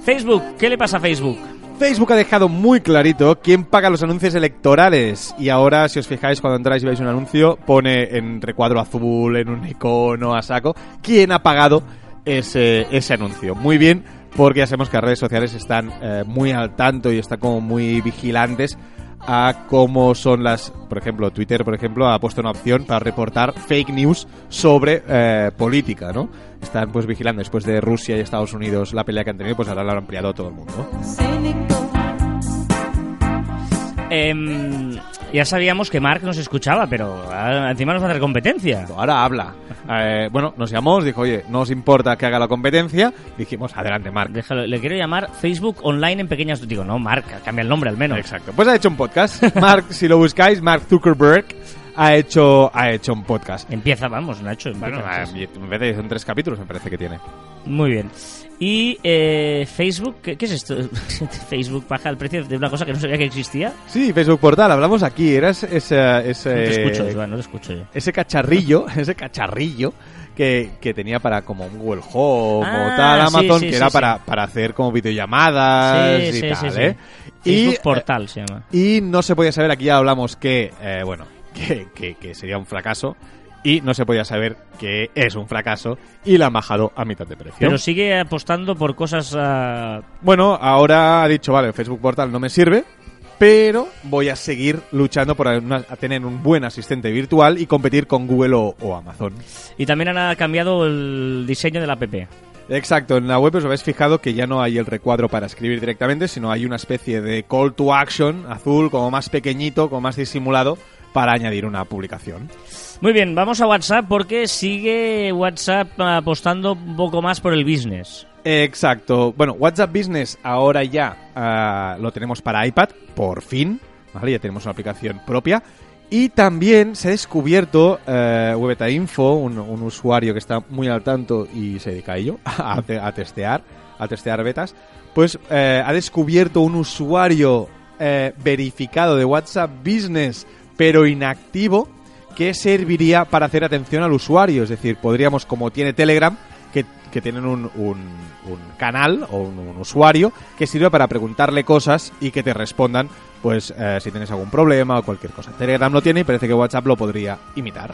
S1: Facebook, ¿qué le pasa a Facebook?
S2: Facebook ha dejado muy clarito quién paga los anuncios electorales. Y ahora, si os fijáis, cuando entráis y veis un anuncio, pone en recuadro azul, en un icono a saco, quién ha pagado ese, ese anuncio. Muy bien, porque ya sabemos que las redes sociales están eh, muy al tanto y están como muy vigilantes a cómo son las, por ejemplo, Twitter, por ejemplo, ha puesto una opción para reportar fake news sobre eh, política, ¿no? Están pues vigilando después de Rusia y Estados Unidos la pelea que han tenido, pues ahora lo han ampliado a todo el mundo.
S1: Em, Ya sabíamos que Mark nos escuchaba, pero ah, encima nos va a hacer competencia.
S2: Ahora habla. Eh, bueno, nos llamó, dijo, oye, no os importa que haga la competencia. Dijimos, adelante, Mark.
S1: Déjalo, le quiero llamar Facebook Online en pequeñas... Digo, no, Mark, cambia el nombre al menos.
S2: Exacto. Pues ha hecho un podcast. Mark, si lo buscáis, Mark Zuckerberg ha hecho, ha hecho un podcast.
S1: Empieza, vamos, no ha hecho...
S2: Bueno,
S1: empieza.
S2: eh, en vez de son tres capítulos, me parece que tiene.
S1: Muy bien. Y eh, Facebook, ¿qué, qué es esto? Facebook baja el precio de una cosa que no sabía que existía.
S2: Sí, Facebook Portal, hablamos aquí. Era ese, ese, ese-
S1: No te escucho, Iván, no te escucho yo.
S2: ese cacharrillo, ese cacharrillo que, que tenía para como un Google Home
S1: Ah,
S2: o tal, Amazon,
S1: sí,
S2: que era
S1: sí.
S2: para, para hacer como videollamadas y tal. ¿eh?
S1: Facebook
S2: Y,
S1: Portal se llama.
S2: Y no se podía saber, aquí ya hablamos que, eh, bueno, que, que- que sería un fracaso. Y no se podía saber que es un fracaso. Y la han bajado a mitad de precio.
S1: Pero sigue apostando por cosas... ah,
S2: Bueno, ahora ha dicho, vale, Facebook Portal no me sirve. Pero voy a seguir luchando por una- a tener un buen asistente virtual y competir con Google o, o Amazon.
S1: Y también han cambiado el diseño de la app.
S2: Exacto, en la web os habéis fijado que ya no hay el recuadro para escribir directamente, sino hay una especie de call to action azul, como más pequeñito, como más disimulado, para añadir una publicación.
S1: Muy bien, vamos a WhatsApp porque sigue WhatsApp apostando un poco más por el business.
S2: Exacto. Bueno, WhatsApp Business ahora ya ah, lo tenemos para iPad, por fin. ¿Vale? Ya tenemos una aplicación propia. Y también se ha descubierto Webeta Info, un, un usuario que está muy al tanto y se dedica a ello, a, te- a testear, a testear betas, pues eh, ha descubierto un usuario eh, verificado de WhatsApp Business, pero inactivo, que serviría para hacer atención al usuario. Es decir, podríamos, como tiene Telegram, que, que tienen un, un- canal o un, un usuario que sirve para preguntarle cosas y que te respondan, pues, eh, si tienes algún problema o cualquier cosa. Telegram lo tiene y parece que WhatsApp lo podría imitar.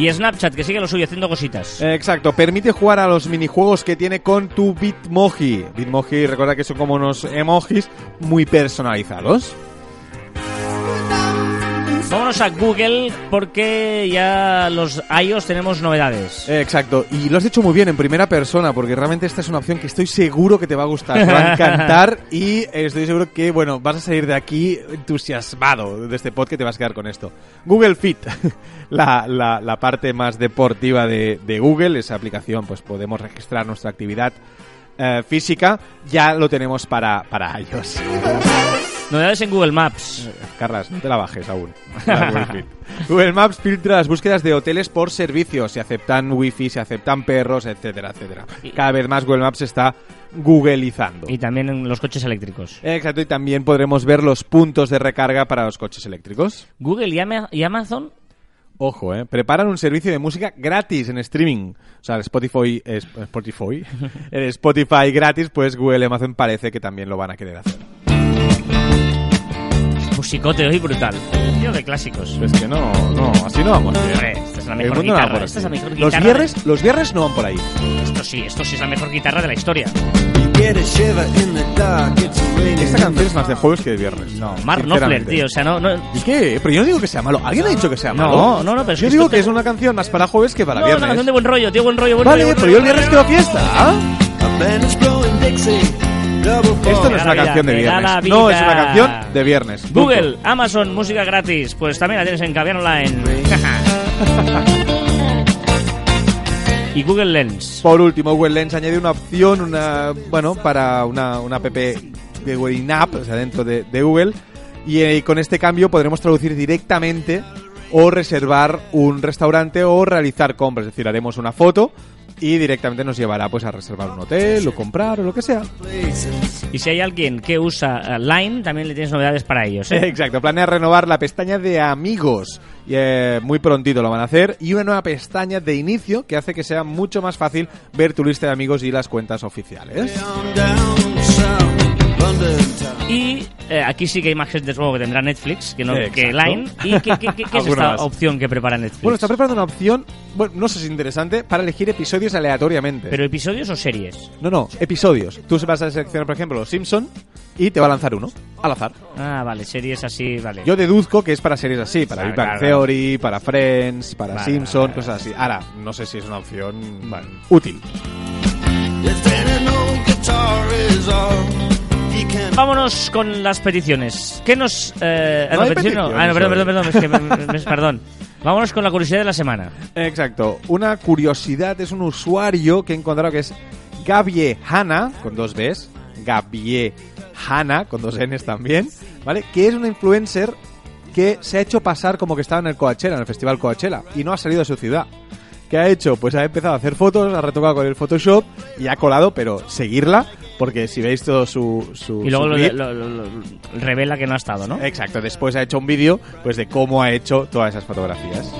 S1: Y Snapchat, que sigue lo suyo, haciendo cositas.
S2: Eh, Exacto, permite jugar a los minijuegos que tiene con tu Bitmoji. Bitmoji, recuerda que son como unos emojis muy personalizados.
S1: Vámonos a Google porque ya los iOS tenemos novedades.
S2: Eh, Exacto, y lo has hecho muy bien en primera persona, porque realmente esta es una opción que estoy seguro que te va a gustar, te va a encantar y estoy seguro que, bueno, vas a salir de aquí entusiasmado de este podcast y te vas a quedar con esto. Google Fit, la, la- la parte más deportiva de, de Google, esa aplicación, pues podemos registrar nuestra actividad eh, física, ya lo tenemos para, para iOS.
S1: Novedades en Google Maps.
S2: Carlas, no te la bajes aún. Google Maps filtra las búsquedas de hoteles por servicios. Se aceptan wifi, se aceptan perros, etcétera, etcétera. Cada vez más Google Maps está googleizando.
S1: Y también en los coches eléctricos.
S2: Exacto, y también podremos ver los puntos de recarga para los coches eléctricos.
S1: Google y, Ama- y Amazon
S2: Ojo, eh. Preparan un servicio de música gratis en streaming. O sea, el Spotify, es- Spotify, el Spotify gratis, pues Google y Amazon parece que también lo van a querer hacer.
S1: Musicote hoy brutal. Tío de clásicos.
S2: Es que no, no, así no vamos bien.
S1: Hombre, esta es la mejor
S2: no
S1: guitarra.
S2: por
S1: Esta es la mejor
S2: Los
S1: guitarra.
S2: viernes, los viernes no van por ahí.
S1: Esto sí, esto sí es la mejor guitarra de la historia.
S2: Esta canción es más de jueves que de viernes.
S1: No, Mark Knopfler, tío. O sea, no. no
S2: ¿Y qué? Pero yo no digo que sea malo. ¿Alguien ha dicho que sea
S1: No,
S2: malo?
S1: no, no, pero es
S2: Yo
S1: que
S2: digo que
S1: te-
S2: es una canción más para jueves que para
S1: no,
S2: viernes.
S1: una canción de buen rollo, tío, buen rollo, buen
S2: Vale,
S1: rollo. buen
S2: pero yo el viernes quiero fiesta. Esto no es una
S1: la
S2: canción de viernes. No, es una canción de viernes. Punto.
S1: Google, Amazon, música gratis. Pues también la tienes en Caviar Online. y Google Lens.
S2: Por último, Google Lens añade una opción, una bueno, para una, una app de Google In-App, o sea, dentro de, de Google. Y eh, con este cambio podremos traducir directamente o reservar un restaurante o realizar compras. Es decir, haremos una foto y directamente nos llevará pues a reservar un hotel o comprar o lo que sea.
S1: Y si hay alguien que usa eh, Line, también le tienes novedades para ellos. ¿eh?
S2: Exacto, planea renovar la pestaña de amigos. Y, eh, muy prontito lo van a hacer. Y una nueva pestaña de inicio que hace que sea mucho más fácil ver tu lista de amigos y las cuentas oficiales.
S1: Y eh, aquí sí que hay imágenes de juego que tendrá Netflix, que no que Line. ¿Y qué, qué- qué- qué es esta
S2: más.
S1: opción que prepara Netflix?
S2: Bueno, está preparando una opción, bueno, no sé si es interesante, para elegir episodios aleatoriamente.
S1: ¿Pero episodios o series?
S2: No, no, episodios. Tú vas a seleccionar, por ejemplo, Los Simpson y te va a lanzar uno, al azar.
S1: Ah, vale, series así, vale.
S2: Yo deduzco que es para series así, para
S1: Claro,
S2: Big Bang
S1: claro,
S2: Theory, para Friends, para
S1: Vale,
S2: Simpson,
S1: vale,
S2: cosas así. Ahora, no sé si es una opción útil.
S1: Vámonos con las peticiones. ¿Qué nos... Eh,
S2: No hay
S1: petición no. Ah, no, perdón, perdón, perdón, es que me- me- perdón. Vámonos con la curiosidad de la semana.
S2: Exacto. Una curiosidad es un usuario que he encontrado que es Gabie Hanna, con dos Bs. Gabie Hanna, con dos Ns también. ¿Vale? Que es una influencer que se ha hecho pasar como que estaba en el Coachella, en el festival Coachella, y no ha salido de su ciudad. ¿Qué ha hecho? Pues ha empezado a hacer fotos, ha retocado con el Photoshop y ha colado, pero seguirla, porque si veis todo su. su
S1: Y luego
S2: su clip-
S1: lo- lo- lo- revela que no ha estado, ¿no?
S2: Exacto, después ha hecho un vídeo pues de cómo ha hecho todas esas fotografías.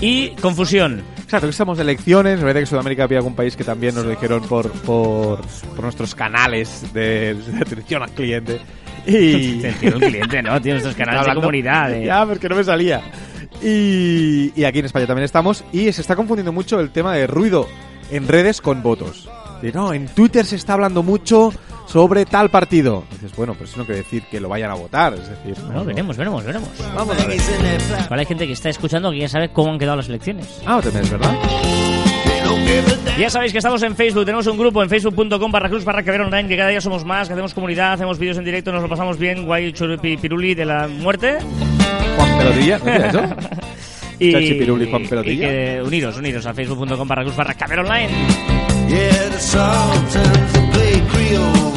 S1: Y confusión.
S2: Exacto, que estamos de elecciones. Me parece que Sudamérica había algún país que también nos lo dijeron por, por, por nuestros canales de, de atención al cliente. Y.
S1: Atención al cliente, ¿no? Tiene nuestros canales de
S2: Hablando-
S1: comunidad. eh.
S2: Ya, porque no me salía. Y, y aquí en España también estamos. Y se está confundiendo mucho el tema de ruido en redes con votos. De, no, en Twitter se está hablando mucho sobre tal partido. dices, bueno, pero eso no quiere decir que lo vayan a votar. Es decir, no, no.
S1: veremos, veremos, veremos.
S2: Vamos a ver.
S1: Igual hay gente que está escuchando que ya sabe cómo han quedado las elecciones.
S2: Ah, también es verdad.
S1: Ya sabéis que estamos en Facebook, tenemos un grupo en facebook.com barra cruz barra que ver online, que cada día somos más, que hacemos comunidad, hacemos vídeos en directo, nos lo pasamos bien, guay churupi piruli de la muerte.
S2: Juan Pelotilla, ¿no eso?
S1: Y,
S2: Piruli, Juan
S1: y que uniros, uniros a facebook.com barra barra que ver online.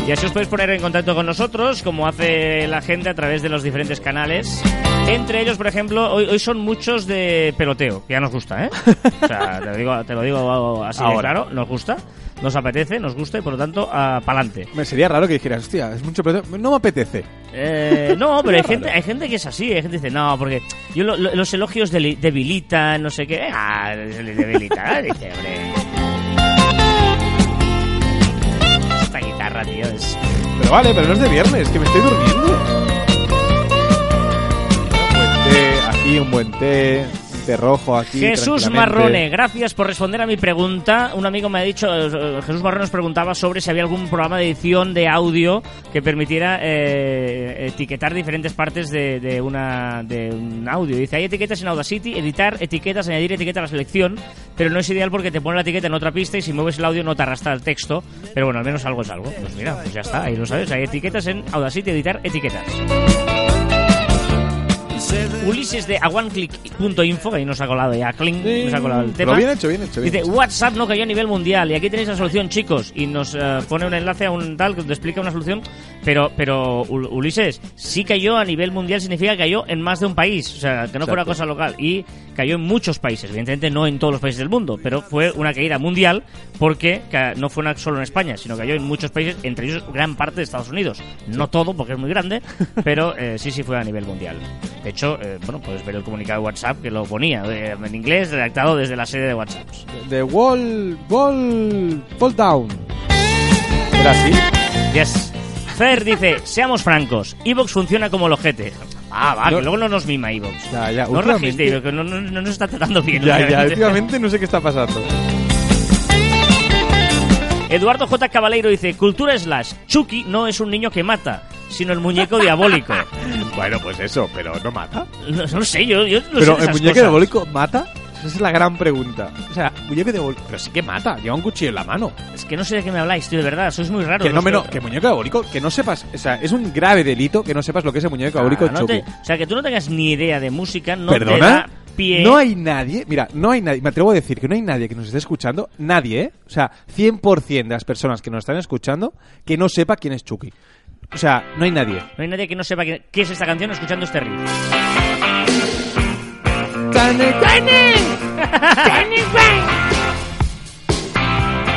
S1: Y así os podéis poner en contacto con nosotros, como hace la gente a través de los diferentes canales. Entre ellos, por ejemplo, hoy, hoy son muchos de peloteo, que ya nos gusta, ¿eh? O sea, te lo digo, te lo digo así de claro, nos gusta, nos apetece, nos gusta y por lo tanto, para pa'lante.
S2: Me sería raro que dijeras, hostia, es mucho. No me apetece.
S1: Eh, no, pero hay gente, hay gente que es así, hay gente que dice, no, porque yo lo- lo- los elogios debilitan, no sé qué. Ah, debilitan, dice, hombre. Esta guitarra, tío, es...
S2: Pero vale, pero no es de viernes, que me estoy durmiendo. Un buen té, aquí un buen té, té rojo aquí.
S1: Jesús. Marrone, gracias por responder a mi pregunta. Un amigo me ha dicho, eh, Jesús Marrone nos preguntaba sobre si había algún programa de edición de audio que permitiera eh, etiquetar diferentes partes de, de una, de un audio. Dice, hay etiquetas en Audacity, editar etiquetas, añadir etiqueta a la selección, pero no es ideal porque te pone la etiqueta en otra pista y si mueves el audio no te arrastra el texto. Pero bueno, al menos algo es algo. Pues mira, pues ya está, ahí lo sabes. Hay etiquetas en Audacity, editar etiquetas. Ulises de aguanclick.info, que ahí nos ha colado ya, clink, nos ha colado el tema.
S2: Pero bien hecho, bien hecho. bien
S1: Dice,
S2: hecho.
S1: WhatsApp no cayó a nivel mundial y aquí tenéis la solución, chicos. Y nos eh, pone un enlace a un tal que te explica una solución. Pero, pero Ul- Ulises, sí cayó a nivel mundial significa que cayó en más de un país. O sea, que no fue una
S2: Exacto.
S1: cosa local. Y cayó en muchos países. Evidentemente no en todos los países del mundo, pero fue una caída mundial porque no fue una solo en España, sino que cayó en muchos países, entre ellos gran parte de Estados Unidos. No todo, porque es muy grande, pero eh, sí, sí fue a nivel mundial. De hecho, eh, bueno, puedes ver el comunicado de WhatsApp que lo ponía eh, en inglés, redactado desde la sede de WhatsApp.
S2: The wall, wall, fall down. ¿Era así?
S1: Yes. Fer dice, seamos francos, Evox funciona como el ojete. Ah, va,
S2: No.
S1: que luego no nos mima Evox.
S2: Ya, ya,
S1: No que no, no- no nos está tratando bien.
S2: Ya, ya,
S1: últimamente.
S2: no sé qué está pasando.
S1: Eduardo J. Cabaleiro dice, cultura slash, Chucky no es un niño que mata, sino el muñeco diabólico.
S2: Bueno, pues eso, pero no mata.
S1: No, no sé, yo, yo no sé
S2: Pero el muñeco
S1: cosas.
S2: diabólico mata. Esa es la gran pregunta. O sea, muñeco diabólico. Pero sí que mata. Lleva un cuchillo en la mano.
S1: Es que no sé de qué me habláis, tío, de verdad, sois muy raros.
S2: Que no, menos, que muñeco diabólico, que no sepas. O sea, es un grave delito que no sepas lo que es el muñeco diabólico
S1: Ah, no
S2: Chucky.
S1: te- O sea, que tú no tengas ni idea de música, no te
S2: ¿Perdona?
S1: da pie...
S2: No hay nadie, mira, no hay nadie, me atrevo a decir que no hay nadie que nos esté escuchando, nadie, ¿eh? O sea, 100% de las personas que nos están escuchando que no sepa quién es Chucky. O sea, no hay nadie.
S1: No hay nadie que no sepa qué, qué es esta canción escuchando este riff.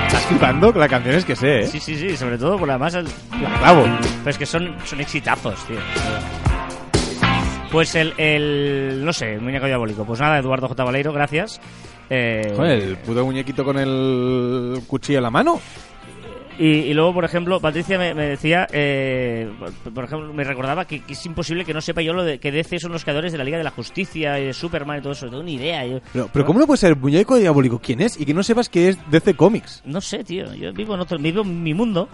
S2: Estás flipando con las canciones que sé, ¿eh?
S1: Sí, sí, sí, sobre todo por la masa...
S2: La clavo.
S1: Pero es que son, son exitazos, tío. Pues el, el... No sé, el muñeco diabólico. Pues nada, Eduardo J. Valeiro, gracias. Eh,
S2: Joder, el puto muñequito con el cuchillo en la mano.
S1: Y, y luego, por ejemplo, Patricia me, me decía, eh, por- ejemplo, me recordaba que, que es imposible que no sepa yo lo de que DC son los creadores de la Liga de la Justicia y de Superman y todo eso. No tengo ni idea. Yo,
S2: Pero, pero ¿cómo no puede ser muñeco diabólico quién es y que no sepas que es DC Comics?
S1: No sé, tío. Yo vivo en otro, vivo en mi mundo.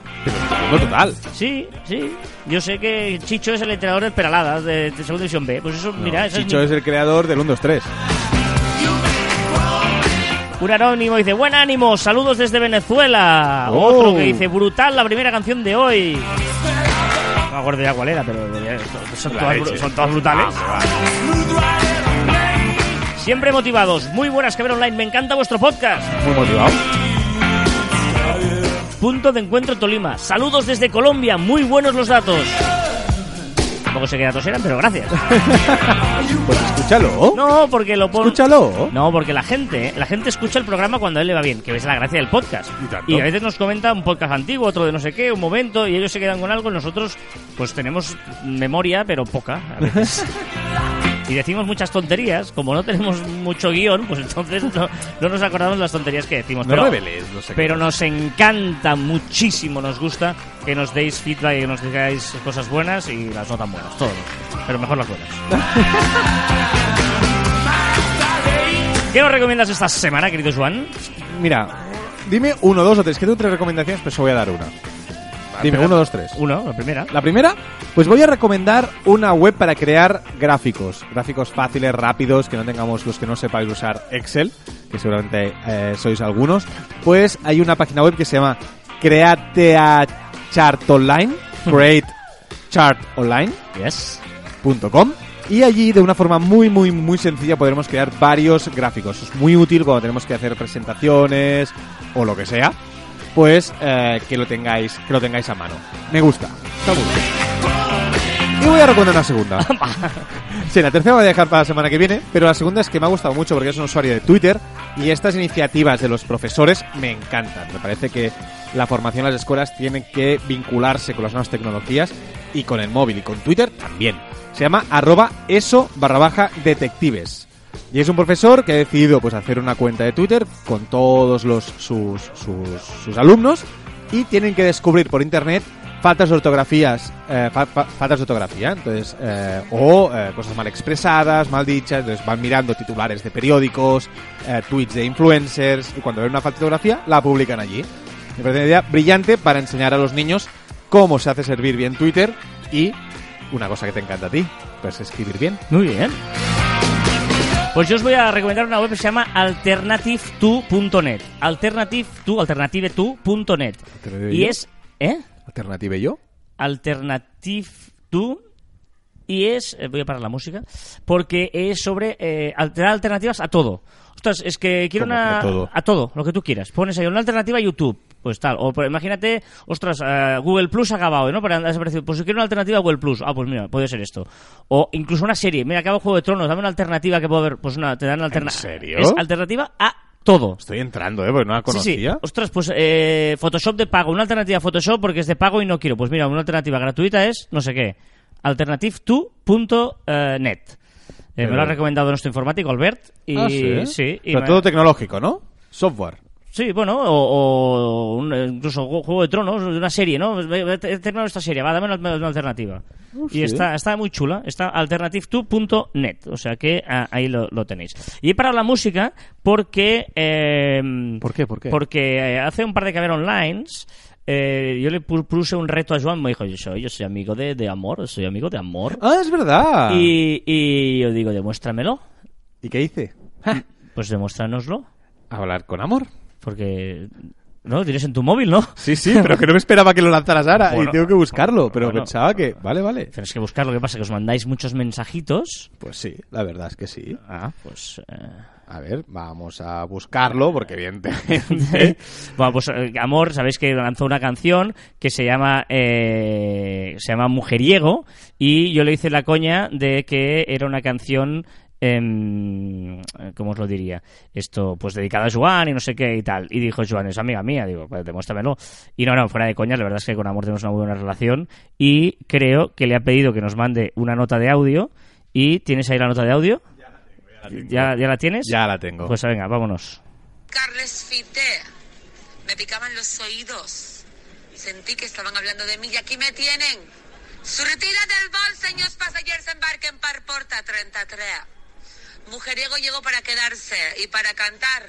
S2: No, total.
S1: Sí, sí. Yo sé que Chicho es el entrenador del Peralada de, de Segunda División B. Pues eso, mira, eso
S2: Chicho
S1: es,
S2: es el creador del 1, 2, 3.
S1: Un anónimo dice, buen ánimo, saludos desde Venezuela.
S2: Oh.
S1: Otro que dice, brutal la primera canción de hoy. No me acuerdo ya cuál era, pero son, todas, son todas brutales. Siempre motivados, muy buenas que ver online, me encanta vuestro podcast.
S2: Muy motivado.
S1: Punto de encuentro Tolima. Saludos desde Colombia, muy buenos los datos. Tampoco sé qué datos eran, pero gracias.
S2: Pues escúchalo.
S1: No, porque lo pon...
S2: Escúchalo.
S1: No, porque la gente, la gente escucha el programa cuando a él le va bien, que es la gracia del podcast.
S2: Y
S1: a veces nos comenta un podcast antiguo, otro de no sé qué, un momento, y ellos se quedan con algo, y nosotros pues tenemos memoria, pero poca a veces. y decimos muchas tonterías, como no tenemos mucho guion, pues entonces no, no nos acordamos de las tonterías que decimos.
S2: No
S1: pero,
S2: reveles, no sé
S1: pero nos encanta muchísimo, nos gusta que nos deis feedback y que nos digáis cosas buenas y las no tan buenas, todos. Pero mejor las buenas. ¿Qué nos recomiendas esta semana, querido Juan?
S2: Mira, dime uno, dos o tres. Que tengo tres recomendaciones, pues voy a dar una. Dime, uno, dos, tres.
S1: Uno, la primera.
S2: La primera, pues voy a recomendar una web para crear gráficos. Gráficos fáciles, rápidos, que no tengamos los que no sepáis usar Excel, que seguramente eh, sois algunos. Pues hay una página web que se llama Create Chart Online, Create Chart Online.
S1: Yes.
S2: .com y allí de una forma muy muy muy sencilla podremos crear varios gráficos. Es muy útil cuando tenemos que hacer presentaciones o lo que sea, pues eh, que lo tengáis que lo tengáis a mano. Me gusta. Está muy bien. Y voy a recomendar una segunda. sí, la tercera voy a dejar para la semana que viene, pero la segunda es que me ha gustado mucho porque es un usuario de Twitter y estas iniciativas de los profesores me encantan. Me parece que la formación en las escuelas tiene que vincularse con las nuevas tecnologías y con el móvil y con Twitter también. Se llama arroba eso barra baja detectives. Y es un profesor que ha decidido pues hacer una cuenta de Twitter con todos los, sus, sus, sus alumnos y tienen que descubrir por internet faltas de ortografías, eh, fa- fa- faltas de ortografía, entonces, eh, o eh, cosas mal expresadas, mal dichas, entonces van mirando titulares de periódicos, eh, tweets de influencers, y cuando ven una falta de ortografía, la publican allí. Me parece una idea brillante para enseñar a los niños cómo se hace servir bien Twitter y una cosa que te encanta a ti, pues escribir bien.
S1: Muy bien. Pues yo os voy a recomendar una web que se llama alternative2.net. Alternative2, alternative2.net.
S2: Alternative
S1: Y
S2: yo.
S1: es... ¿Eh?
S2: Alternativa yo.
S1: Alternative2 y es eh, voy a parar la música porque es sobre eh, alterar alternativas a todo ostras es que quiero
S2: ¿Cómo que
S1: una
S2: a todo?
S1: lo que tú quieras pones ahí una alternativa a YouTube pues tal o imagínate ostras eh, Google Plus ha acabado ¿no? Para ha desaparecido. pues si quiero una alternativa a Google Plus ah pues mira puede ser esto o incluso una serie mira acabo Juego de Tronos dame una alternativa que puedo ver pues una te dan una alternativa
S2: serio?
S1: es alternativa a todo
S2: Estoy entrando, ¿eh? Porque no la
S1: Sí, sí.
S2: conocía.
S1: Ostras, pues eh, Photoshop de pago. Una alternativa a Photoshop porque es de pago y no quiero. Pues mira, una alternativa gratuita es no sé qué. Alternative2.net. Eh, me lo ha
S2: Pero-
S1: recomendado nuestro informático, Albert. Y,
S2: Ah, sí.
S1: sí, y
S2: Pero
S1: me-
S2: todo tecnológico, ¿no? Software.
S1: Sí, bueno, o, o un- incluso Ju- Juego de Tronos, una serie, ¿no? He terminado esta serie, va, dame una, una alternativa.
S2: Oh,
S1: y
S2: sí.
S1: está, está muy chula, está alternative2.net, o sea que ah, ahí lo, lo tenéis. Y he parado la música porque... eh,
S2: ¿Por qué? ¿Por qué?
S1: Porque eh, hace un par de caber online eh, yo le pu- puse un reto a Joan, me dijo, yo soy, yo soy amigo de, de amor, soy amigo de amor.
S2: Ah, es verdad.
S1: Y, y yo digo, demuéstramelo.
S2: ¿Y qué hice?
S1: Pues demuéstranoslo.
S2: Hablar con amor.
S1: Porque... No, lo tienes en tu móvil, ¿no?
S2: Sí, sí, pero que no me esperaba que lo lanzaras ahora
S1: Bueno,
S2: y tengo que buscarlo, pero
S1: bueno.
S2: pensaba que... Vale, vale.
S1: Tienes que buscar lo que pasa, que os mandáis muchos mensajitos.
S2: Pues sí, la verdad es que sí.
S1: Ah, pues... eh,
S2: A ver, vamos a buscarlo porque evidentemente...
S1: bueno, pues eh, Amor, sabéis que lanzó una canción que se llama eh, se llama Mujeriego y yo le hice la coña de que era una canción em, ¿cómo os lo diría? Esto, pues dedicada a Joan y no sé qué y tal. Y dijo Joan, es amiga mía, digo, pues demuéstramelo. Y no, no, fuera de coña, la verdad es que con Amor tenemos una muy buena relación y creo que le ha pedido que nos mande una nota de audio y ¿tienes ahí la nota de audio? ¿Ya, ya la tienes?
S2: ya la tengo.
S1: Pues venga, vámonos.
S3: Carles Fite. Me picaban los oídos. Sentí que estaban hablando de mí y aquí me tienen. Sortida del vol, senyors passatgers, embarquen per porta 33. Mujeriego llegó para quedarse y para cantar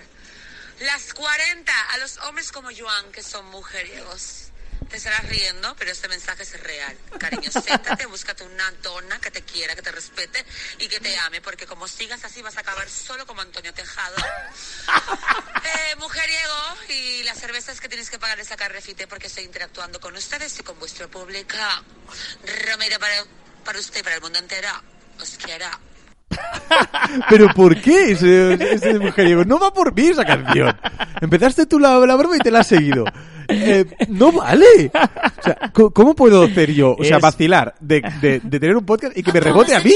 S3: las 40 a los hombres como Joan, que son mujeriegos. Te estarás riendo, pero este mensaje es real. Cariño, siéntate, búscate una dona que te quiera, que te respete y que te ame, porque como sigas así vas a acabar solo como Antonio Tejado. Eh, mujeriego, y las cervezas que tienes que pagar es sacar refite porque estoy interactuando con ustedes y con vuestro público. Romero para, para usted y para el mundo entero. Os quiero.
S2: ¿Pero por qué ese, ese mujeriego? No va por mí esa canción. Empezaste tú la, la broma y te la has seguido. Eh, no vale. O sea, co- ¿cómo puedo hacer yo? O sea, vacilar de, de- de tener un podcast y que me rebote a mí.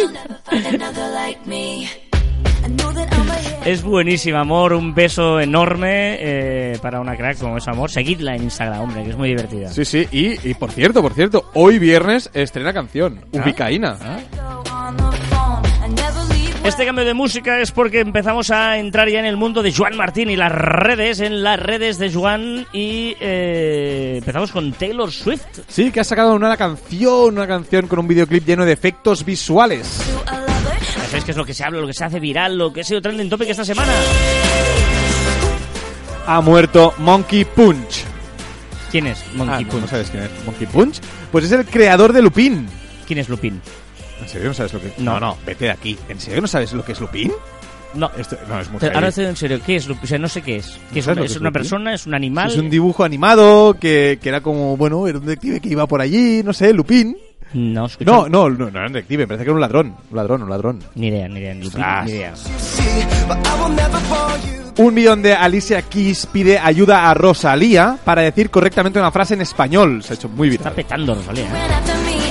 S1: Es buenísima, amor. Un beso enorme eh, para una crack como es amor. Seguidla en Instagram, hombre, que es muy divertida.
S2: Sí, sí. Y, y por cierto, por cierto, hoy viernes estrena canción. Ubicaína.
S1: Ah. Este cambio de música es porque empezamos a entrar ya en el mundo de Juan Martín y las redes, en las redes de Juan y eh, empezamos con Taylor Swift.
S2: Sí, que ha sacado una canción, una canción con un videoclip lleno de efectos visuales.
S1: Sabéis qué es lo que se habla, lo que se hace viral, lo que ha sido trending topic esta semana.
S2: Ha muerto Monkey Punch.
S1: ¿Quién es
S2: Ah,
S1: Monkey
S2: no,
S1: Punch?
S2: ¿no sabes quién es Monkey Punch? Pues es el creador de Lupin.
S1: ¿Quién es Lupin?
S2: ¿En serio no sabes lo que
S1: No.
S2: No, no, vete de aquí. ¿En serio no sabes lo que es Lupin?
S1: No,
S2: Esto, no, es muy
S1: pero
S2: heavy.
S1: ahora estoy en serio. ¿Qué es Lupin? O sea, no sé qué es. ¿Qué es,
S2: sabes
S1: una,
S2: que
S1: ¿Es
S2: es
S1: una
S2: Lupin?
S1: persona? ¿Es un animal?
S2: Es un dibujo animado que, que era como, bueno, era un detective que iba por allí, no sé, Lupin.
S1: No, escucha.
S2: No, no, no, no era un detective, me parece que era un ladrón. Un ladrón, un ladrón.
S1: Ni idea, ni idea.
S2: Ostras.
S1: ni idea.
S2: Un millón de Alicia Keys pide ayuda a Rosalía para decir correctamente una frase en español. Se ha hecho muy
S1: Está
S2: viral.
S1: petando Rosalía. ¿eh?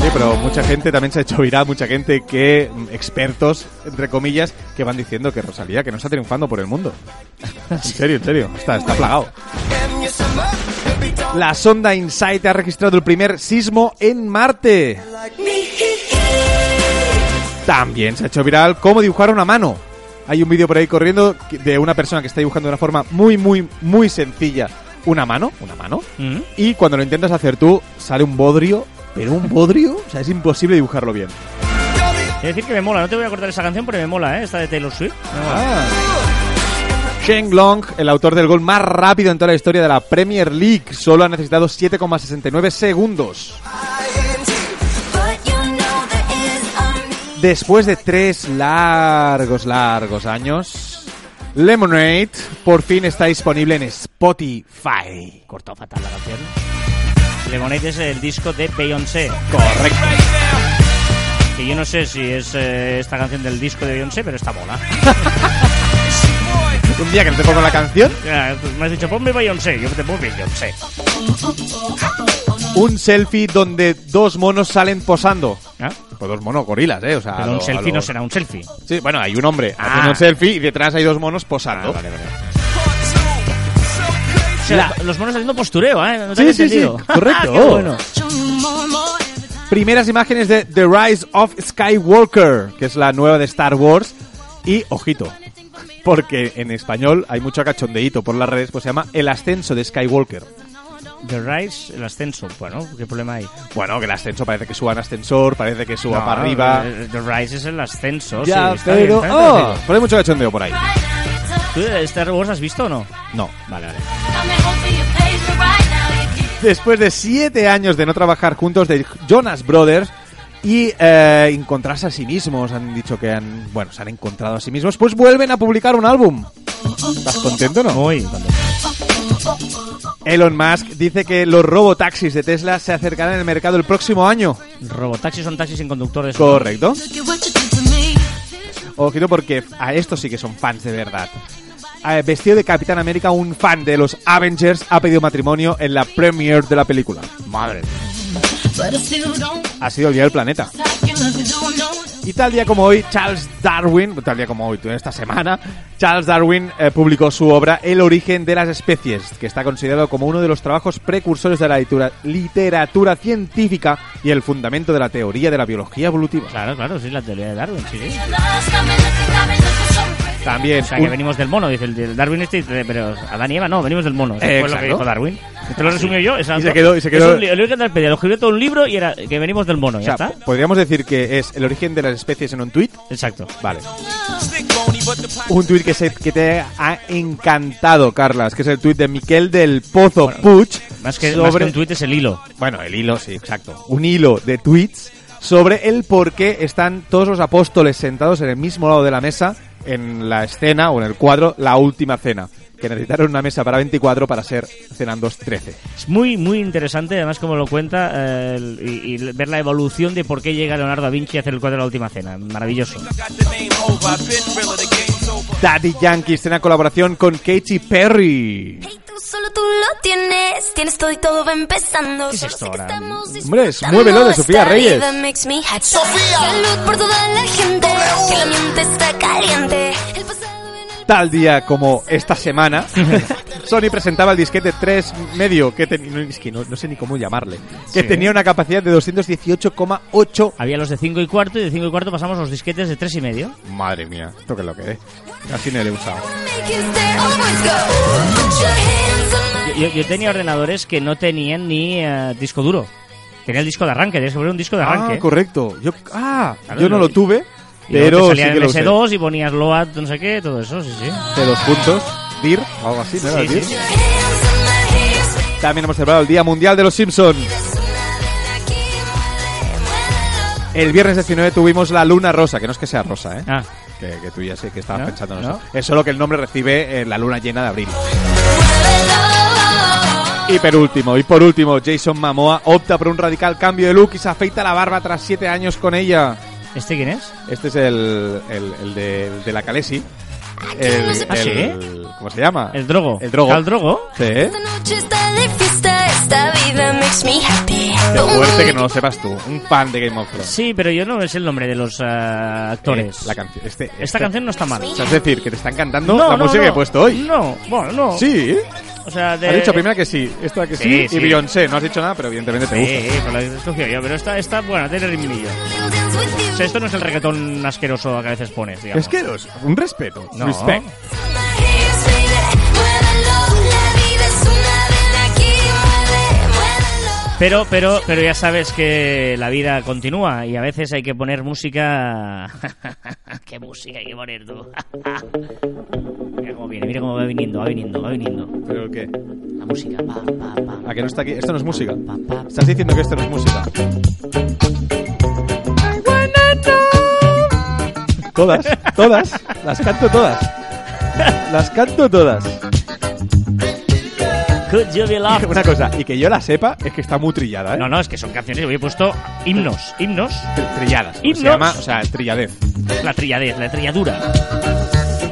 S2: Sí, pero mucha gente también se ha hecho viral, mucha gente que, mm, expertos, entre comillas, que van diciendo que Rosalía, que no está triunfando por el mundo. En serio, en serio, está, está plagado. La sonda InSight ha registrado el primer sismo en Marte. También se ha hecho viral cómo dibujar una mano. Hay un vídeo por ahí corriendo de una persona que está dibujando de una forma muy, muy, muy sencilla una mano, una mano,
S1: ¿Mm?
S2: y cuando lo intentas hacer tú, sale un bodrio, pero un bodrio, o sea, es imposible dibujarlo bien.
S1: Quiero decir que me mola. No te voy a cortar esa canción porque me mola, ¿eh? Esta de Taylor Swift. Mola.
S2: Sheng Long, el autor del gol más rápido en toda la historia de la Premier League, solo ha necesitado 7,69 segundos. Después de tres largos, largos años, Lemonade por fin está disponible en Spotify.
S1: Cortado fatal la canción. Lemonade es el disco de Beyoncé.
S2: Correcto.
S1: Que yo no sé si es eh, esta canción del disco de Beyoncé, pero está mola.
S2: Un día que no te pongo la canción,
S1: Ya, pues me has dicho, ponme Beyoncé. Yo te pongo Beyoncé.
S2: un selfie donde dos monos salen posando.
S1: ¿Ah?
S2: Pues dos monos gorilas, ¿eh? O sea,
S1: Pero un
S2: lo-
S1: selfie no será un selfie.
S2: Sí, bueno, hay un hombre
S1: Ah.
S2: haciendo un selfie y detrás hay dos monos posando.
S1: O sea,
S2: La-
S1: los monos haciendo postureo, ¿eh? No
S2: Sí, sí, sí, correcto.
S1: Ah, bueno.
S2: Primeras imágenes de The Rise of Skywalker, que es la nueva de Star Wars. Y, ojito, porque en español hay mucho cachondeíto por las redes, pues se llama El ascenso de Skywalker.
S1: The Rise, el ascenso. Bueno, ¿qué problema hay?
S2: Bueno, que el ascenso parece que suba en ascensor, parece que suba
S1: No,
S2: para arriba.
S1: eh, The Rise es el ascenso.
S2: ya,
S1: sí,
S2: pero...
S1: bien
S2: ¡Oh! Pero hay mucho cachondeo por ahí.
S1: ¿Tú de Star Wars has visto o no?
S2: No.
S1: Vale, vale.
S2: Después de siete años de no trabajar juntos de Jonas Brothers y eh, encontrarse a sí mismos, han dicho que han, bueno, se han encontrado a sí mismos, pues vuelven a publicar un álbum. ¿Estás contento o no?
S1: Muy contento.
S2: Elon Musk dice que los robotaxis de Tesla se acercarán al mercado el próximo año.
S1: Robotaxis son taxis sin conductores.
S2: Correcto. Ojito porque a estos sí que son fans de verdad. Eh, vestido de Capitán América, un fan de los Avengers ha pedido matrimonio en la premiere de la película.
S1: Madre.
S2: Ha sido el día del planeta. Y tal día como hoy, Charles Darwin, tal día como hoy, esta semana, Charles Darwin eh, publicó su obra El origen de las especies, que está considerado como uno de los trabajos precursores de la litura- literatura científica y el fundamento de la teoría de la biología evolutiva.
S1: Claro, claro, sí, la teoría de Darwin, sí, sí.
S2: También
S1: O sea, que
S2: un-
S1: venimos del mono, dice el, el Darwin este, pero Adán y Eva no, venimos del mono. Eso
S2: Eh,
S1: fue lo que dijo Darwin. Te lo he resumido yo, exacto.
S2: Y se quedó- y se
S1: Es
S2: quedó-
S1: un li- el origen de la lo escribió todo un libro y era que venimos del mono,
S2: o
S1: ya
S2: sea,
S1: está.
S2: podríamos decir que es el origen de las especies en un tuit.
S1: Exacto.
S2: Vale. Un tuit que, se- que te ha encantado, Carlas, que es el tuit de Miquel del Pozo Puig,
S1: Más que, más que
S2: sobre-
S1: un tuit es el hilo.
S2: Bueno, el hilo, sí, exacto. Un hilo de tweets sobre el por qué están todos los apóstoles sentados en el mismo lado de la mesa en la escena o en el cuadro La Última Cena. Que necesitaron una mesa para 24 para ser cenandos 13.
S1: Es muy, muy interesante, además, como lo cuenta, eh, y, y ver la evolución de por qué llega Leonardo da Vinci a hacer el cuadro de la última cena. Maravilloso.
S2: Daddy Yankee estrena colaboración con Katy Perry.
S4: Hey, tú solo tú lo tienes, tienes todo y todo va empezando.
S1: ¿Qué es esto ahora?
S2: Hombre,
S4: disfrutando
S2: muévelo de Sofía Reyes.
S4: happy. Salud por toda la gente, que el ambiente está caliente. El pasado
S2: Tal día como esta semana, Sony presentaba el disquete 3 medio, que ten- no, es que no, no sé ni cómo llamarle, que
S1: Sí.
S2: tenía una capacidad de 218,8.
S1: Había los de 5 y cuarto, y de 5 y cuarto pasamos los disquetes de 3 y medio.
S2: Madre mía, esto que es lo que es. Casi no le he usado.
S1: Yo, yo tenía ordenadores que no tenían ni eh, disco duro. Tenía el disco de arranque, tenías que poner un disco de arranque.
S2: Ah, correcto. Yo, ah,
S1: Claro,
S2: yo no
S1: lo-
S2: lo tuve,
S1: Y
S2: pero
S1: te
S2: sí
S1: salía
S2: lo usé.
S1: MS2 y ponías LOAD, no sé qué, todo eso, sí, sí.
S2: De dos puntos, DIR, algo así, ¿no era
S1: Sí,
S2: DIR?
S1: sí.
S2: También hemos celebrado el Día Mundial de los Simpsons. El viernes 19 tuvimos la Luna Rosa, que no es que sea rosa, ¿eh?
S1: Ah,
S2: Que, que tú ya sé que estabas
S1: ¿No?
S2: pensando en
S1: ¿No?
S2: eso. Es solo que el nombre recibe en la luna llena de abril. Y por último, y por último, Jason Momoa opta por un radical cambio de look y se afeita la barba tras siete años con ella.
S1: ¿Este quién es?
S2: Este es el, el, el de, el de la Calesi. El,
S1: ¿Ah, sí?
S2: el- ¿Cómo se llama?
S1: El Drogo.
S2: El Drogo.
S1: ¿Al Drogo?
S2: Sí.
S4: Esta esta vida makes me happy.
S2: Qué fuerte que no lo sepas tú. Un fan de Game of Thrones.
S1: Sí, pero yo no es el nombre de los eh, actores.
S2: Eh, la canción. Este,
S1: Esta canción no está mal.
S2: O sea, es decir, que te están cantando la música que he puesto hoy.
S1: No, bueno, no.
S2: Sí.
S1: O sea, de...
S2: Has dicho primero que sí, esta que sí,
S1: Sí,
S2: y
S1: sí.
S2: Beyoncé. No has dicho nada, pero evidentemente te gusta.
S1: Sí, pues la he escogido yo, pero esta, esta bueno, tiene ritmillo. O sea, esto no es el reggaetón asqueroso que a veces pones, digamos.
S2: Es que dos, un respeto.
S1: No.
S2: Respect.
S1: Pero, pero, pero ya sabes que la vida continúa y a veces hay que poner música. ¿Qué música hay que poner tú? mira cómo viene, mira cómo va viniendo, va viniendo, va viniendo.
S2: ¿Pero qué?
S1: La música, pa, pa, pa.
S2: ¿A que no está aquí? Esto no es música.
S1: Pa, pa.
S2: Estás diciendo que esto no es música. Todas, todas, las canto todas. Las canto todas.
S1: Could you be loved?
S2: Una cosa, y que yo la sepa, es que está muy trillada, ¿eh?
S1: No, no, es que son canciones. Yo he puesto himnos, himnos,
S2: Tr- Trilladas. como Se
S1: Himnos.
S2: llama, o sea, trilladez.
S1: la trilladez, la trilladura.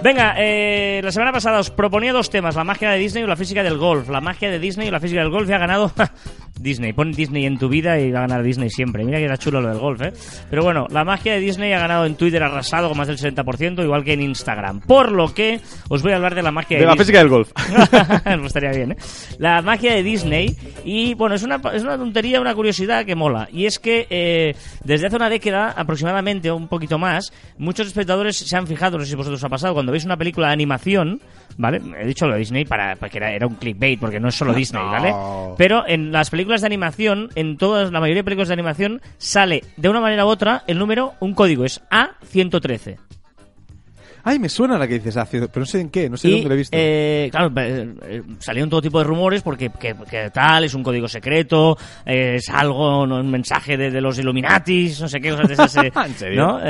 S1: Venga, eh, la semana pasada os proponía dos temas, la magia de Disney y la física del golf. La magia de Disney y la física del golf y ha ganado Disney. Pon Disney en tu vida y va a ganar Disney siempre. Mira que era chulo lo del golf, ¿eh? Pero bueno, la magia de Disney ha ganado en Twitter arrasado con más del 70%, igual que en Instagram. Por lo que os voy a hablar de la magia de,
S2: De la
S1: Disney.
S2: física del golf.
S1: pues estaría bien, ¿eh? La magia de Disney. Y bueno, es una, es una tontería, una curiosidad que mola. Y es que eh, desde hace una década aproximadamente, o un poquito más, muchos espectadores se han fijado, no sé si vosotros os ha pasado, cuando veis una película de animación, ¿vale? He dicho lo de Disney para, para que era, era un clickbait, porque no es solo Disney, ¿vale? Pero en las películas de animación, en todas, la mayoría de películas de animación, sale de una manera u otra el número, un código, es A113.
S2: Ay, me suena la que dices, ah, pero no sé en qué, no sé
S1: y,
S2: dónde lo he visto.
S1: eh, claro, eh, eh, salieron todo tipo de rumores porque que, que tal, es un código secreto, eh, es algo, ¿no? un mensaje de, de los Illuminatis, no sé qué cosas de esas.
S2: ¿En serio?
S1: ¿no?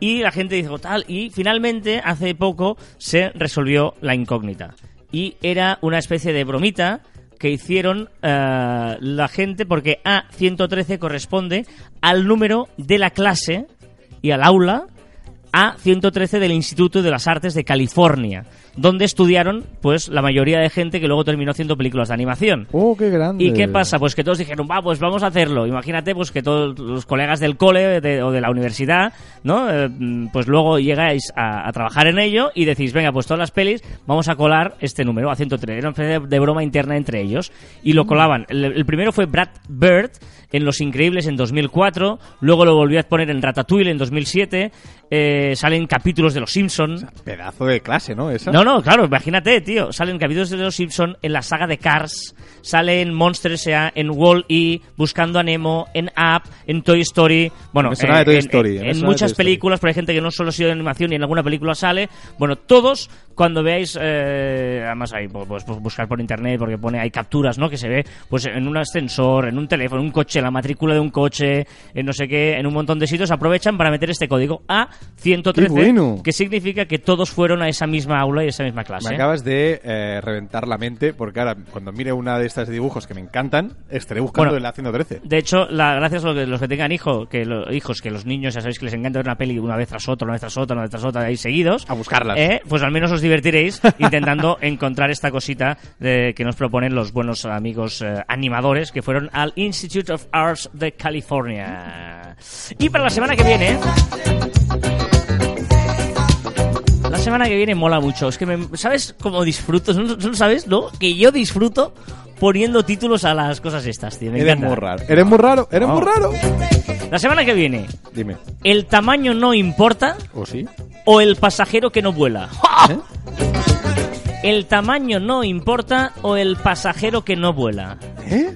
S1: Y la gente dijo tal, y finalmente, hace poco, se resolvió la incógnita. Y era una especie de bromita que hicieron eh, la gente porque A113 corresponde al número de la clase y al aula a113 del Instituto de las Artes de California, donde estudiaron pues la mayoría de gente que luego terminó haciendo películas de animación.
S2: oh, qué grande.
S1: ¿Y qué pasa? Pues que todos dijeron, va, pues vamos a hacerlo. Imagínate pues que todos los colegas del cole de- o de la universidad, ¿no? Eh, mm, pues luego llegáis a, a trabajar en ello y decís, venga, pues todas las pelis vamos a colar este número a 103. Era una especie de, de broma interna entre ellos. Y lo colaban. El, el primero fue Brad Bird en Los Increíbles en 2004, luego lo volvió a poner en Ratatouille en 2007, eh, eh, salen capítulos de Los Simpson.
S2: Pedazo de clase, ¿no? Esa.
S1: No, no, claro, imagínate, tío. Salen capítulos de Los Simpson en la saga de Cars, salen Monster S.A., en Wall-E, Buscando a Nemo, en Up, en Toy Story. Bueno,
S2: sonaba de Toy
S1: en,
S2: Story,
S1: en- en muchas
S2: Toy Story.
S1: películas, pero hay gente que no solo ha sido de animación y en alguna película sale. Bueno, todos, cuando veáis, eh, además hay, pues, pues, buscar por internet, porque pone, hay capturas, ¿no? Que se ve, pues en un ascensor, en un teléfono, en un coche, la matrícula de un coche, en no sé qué, en un montón de sitios, aprovechan para meter este código A113,
S2: ¡Qué bueno!
S1: que significa que todos fueron a esa misma aula y a esa misma clase.
S2: Me acabas de eh, reventar la mente porque ahora cuando mire una de estas dibujos que me encantan, estaré buscando
S1: Bueno,
S2: el Haciendo 13.
S1: De hecho, la, gracias a que- los que tengan hijo, que lo- hijos, que los niños ya sabéis que les encanta ver una peli una vez tras otra, una vez tras otra, una vez tras otra, ahí seguidos.
S2: A buscarlas.
S1: eh, pues al menos os divertiréis intentando encontrar esta cosita de, que nos proponen los buenos amigos eh, animadores que fueron al Institute of Arts de California. Y para la semana que viene. La semana que viene mola mucho. Es que me, ¿sabes cómo disfruto? ¿No, no sabes? ¿No? Que yo disfruto poniendo títulos a las cosas estas, tío. Me
S2: Eres
S1: encanta.
S2: muy raro. Eres muy raro. Eres
S1: No.
S2: muy raro.
S1: La semana que viene,
S2: Dime.
S1: ¿el tamaño no importa
S2: ¿O sí?
S1: o el pasajero que no vuela?
S2: ¿Eh?
S1: ¿El tamaño no importa o el pasajero que no vuela?
S2: ¿Eh?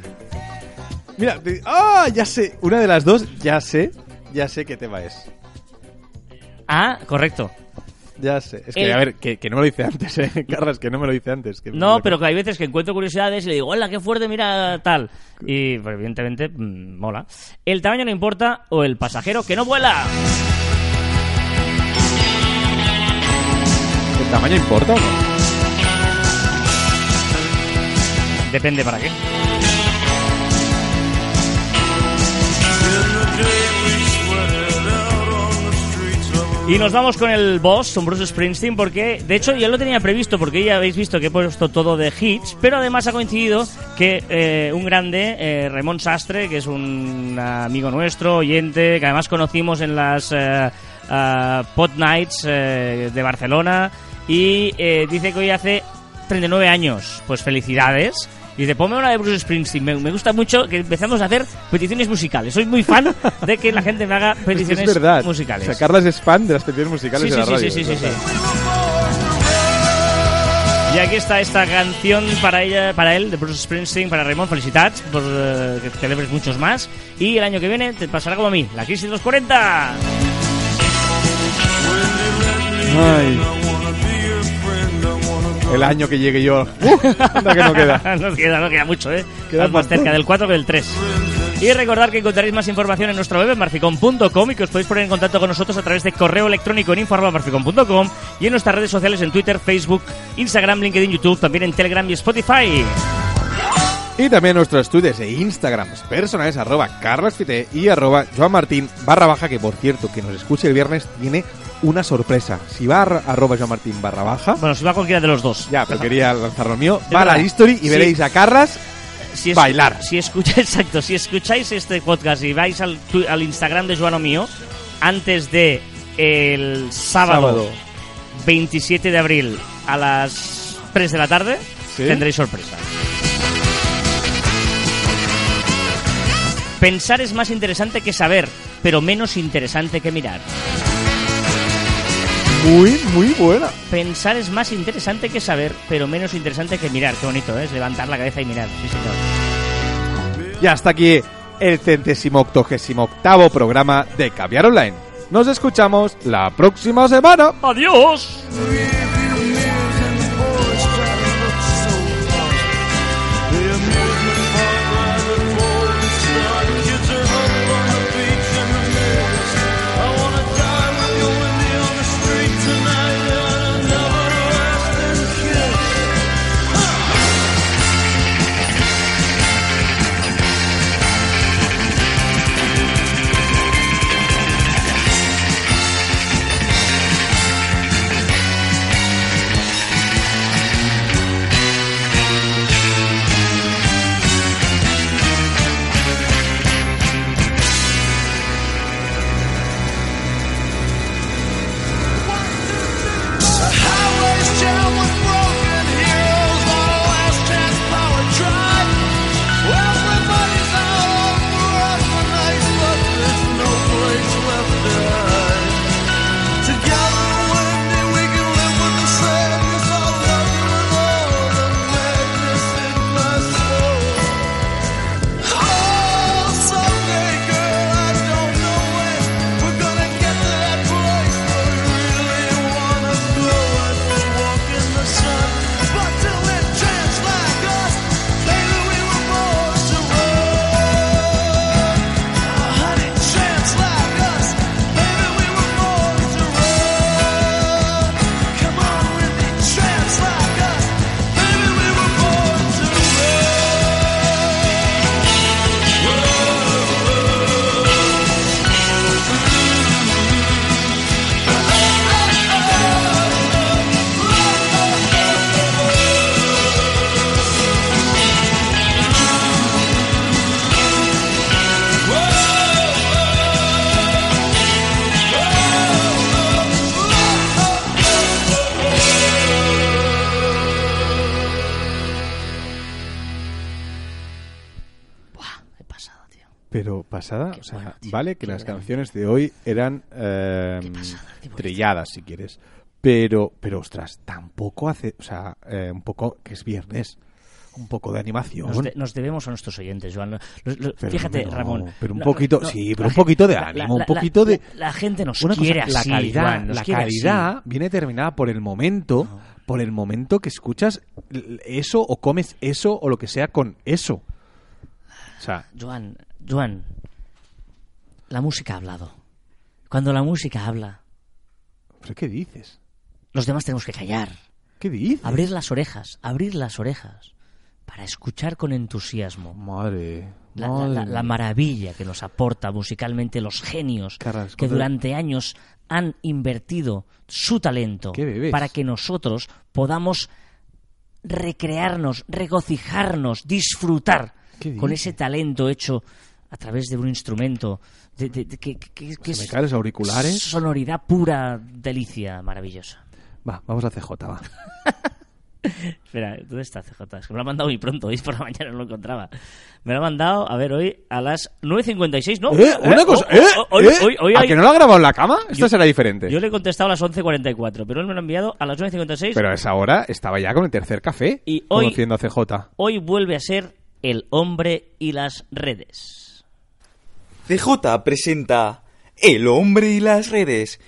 S2: Mira, te- ¡ah! Ya sé. Una de las dos, ya sé. Ya sé qué tema es.
S1: Ah, correcto.
S2: Ya sé. Es que, a ver, que, que no me lo hice antes, ¿eh? Carlas, que no me lo hice antes. que-
S1: No, pero que hay veces que encuentro curiosidades y le digo, hola, qué fuerte, mira tal. Y pues, evidentemente mm, mola. ¿El tamaño no importa o el pasajero que no vuela?
S2: ¿El tamaño importa o no?
S1: Depende para qué. Y nos vamos con el boss, con Bruce Springsteen, porque de hecho ya lo tenía previsto, porque ya habéis visto que he puesto todo de hits, pero además ha coincidido que eh, un grande, eh, Ramón Sastre, que es un amigo nuestro, oyente, que además conocimos en las eh, ah, Pot Nights eh, de Barcelona, y eh, dice que hoy hace 39 años. Pues felicidades. Y dice, ponme una de Bruce Springsteen. Me, me gusta mucho que empezamos a hacer peticiones musicales. Soy muy fan de que la gente me haga
S2: Es que
S1: peticiones
S2: es verdad.
S1: musicales.
S2: O sea, Carlas es fan de las peticiones musicales
S1: Sí,
S2: de
S1: sí,
S2: la
S1: sí,
S2: radio.
S1: sí, sí,
S2: es
S1: sí,
S2: verdad.
S1: sí. Y aquí está esta canción para ella, para él, de Bruce Springsteen, para Raymond. Felicitats por eh, que celebres muchos más. Y el año que viene te pasará como a mí, la crisis de los 40.
S2: Ay. El año que llegue yo. ¡Uh! anda que no queda.
S1: nos queda, no queda mucho, ¿eh?
S2: Queda
S1: más cerca del 4 que del 3. Y recordar que encontraréis más información en nuestro web en marficom.com y que os podéis poner en contacto con nosotros a través de correo electrónico en info@marficom.com y en nuestras redes sociales en Twitter, Facebook, Instagram, LinkedIn, YouTube, también en Telegram y Spotify.
S2: Y también nuestros tweets e Instagrams personales, arroba carlosfite y arroba joanmartin barra baja, que por cierto, que nos escuche el viernes tiene una sorpresa. Si va a ar- arroba joanmartin barra baja,
S1: Bueno, si va cualquiera de los dos.
S2: ya, pero quería lanzar lo mío, va a la history y
S1: Sí.
S2: veréis a Carlas
S1: si es-
S2: Bailar.
S1: Si escucháis, exacto, si escucháis este podcast y vais al, al Instagram de Joano Mío, antes de el sábado,
S2: sábado.
S1: 27 de abril a las 3 de la tarde,
S2: ¿Sí?
S1: tendréis sorpresa. Pensar es más interesante que saber, pero menos interesante que mirar.
S2: Muy, muy buena.
S1: Pensar es más interesante que saber, pero menos interesante que mirar. Qué bonito, ¿eh? Es levantar la cabeza y mirar. Sí, señor.
S2: Y hasta aquí el centésimo octogésimo octavo programa de Caviar Online. Nos escuchamos la próxima semana.
S1: ¡Adiós!
S2: Pasada,
S1: Qué
S2: o sea,
S1: bueno, tío,
S2: vale que las canciones de hoy eran eh,
S1: pasada,
S2: trilladas, si quieres. Pero, pero ostras, tampoco hace, o sea, eh, un poco que es viernes, un poco de animación.
S1: Nos, de- nos debemos a nuestros oyentes, Joan. Los- los-
S2: Pero
S1: fíjate,
S2: no,
S1: Ramón.
S2: pero un poquito-
S1: no,
S2: sí,
S1: la
S2: pero un poquito de
S1: la-
S2: ánimo, un
S1: la-
S2: poquito
S1: la-
S2: de-
S1: La, gente nos
S2: Una cosa,
S1: quiere
S2: la
S1: así,
S2: calidad,
S1: Joan,
S2: la
S1: quiere así.
S2: calidad viene determinada por el momento, por el momento que escuchas eso o comes eso o lo que sea con eso. O sea,
S1: Joan, Joan, la música ha hablado. Cuando la música habla,
S2: ¿pero qué dices?
S1: los demás tenemos que callar.
S2: ¿Qué dices?
S1: Abrir las orejas, abrir las orejas para escuchar con entusiasmo
S2: Madre,
S1: la,
S2: madre
S1: la- maravilla que nos aporta musicalmente los genios
S2: Carrasco,
S1: que durante años han invertido su talento para que nosotros podamos recrearnos, regocijarnos, disfrutar
S2: ¿Qué
S1: con ese talento hecho a través de un instrumento de, de- de- que, que- que
S2: Se me caen los auriculares.
S1: sonoridad pura, delicia, maravillosa.
S2: Va, vamos a CJ, va.
S1: Espera, ¿dónde está CJ? Es que me lo ha mandado muy pronto, hoy por la mañana no lo encontraba. Me lo ha mandado, a ver, hoy a las 9.56, ¿no?
S2: ¿Eh? Una cosa,
S1: oh,
S2: ¿eh?
S1: oh, Hoy,
S2: ¿Eh? ¿A
S1: hay-
S2: que no lo ha grabado en la cama? Esto
S1: Yo-
S2: será diferente.
S1: Yo le he contestado a las 11.44, pero él me lo ha enviado a las 9.56.
S2: Pero a esa hora estaba ya con el tercer café,
S1: Y hoy-
S2: conociendo a CJ.
S1: Hoy vuelve a ser el hombre y las redes.
S5: CJ presenta El hombre y las redes.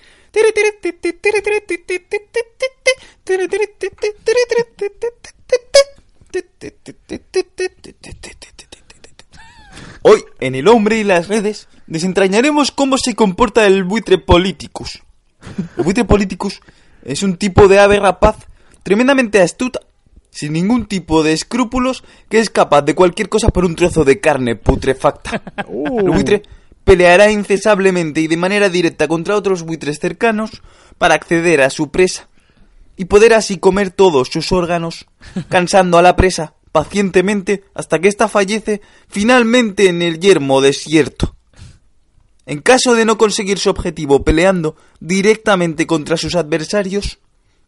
S5: Hoy, en El hombre y las redes, desentrañaremos cómo se comporta el buitre politicus. El buitre politicus es un tipo de ave rapaz tremendamente astuta, sin ningún tipo de escrúpulos, que es capaz de cualquier cosa por un trozo de carne putrefacta. El buitre peleará incesablemente y de manera directa contra otros buitres cercanos para acceder a su presa y poder así comer todos sus órganos, cansando a la presa pacientemente hasta que ésta fallece finalmente en el yermo desierto. En caso de no conseguir su objetivo peleando directamente contra sus adversarios,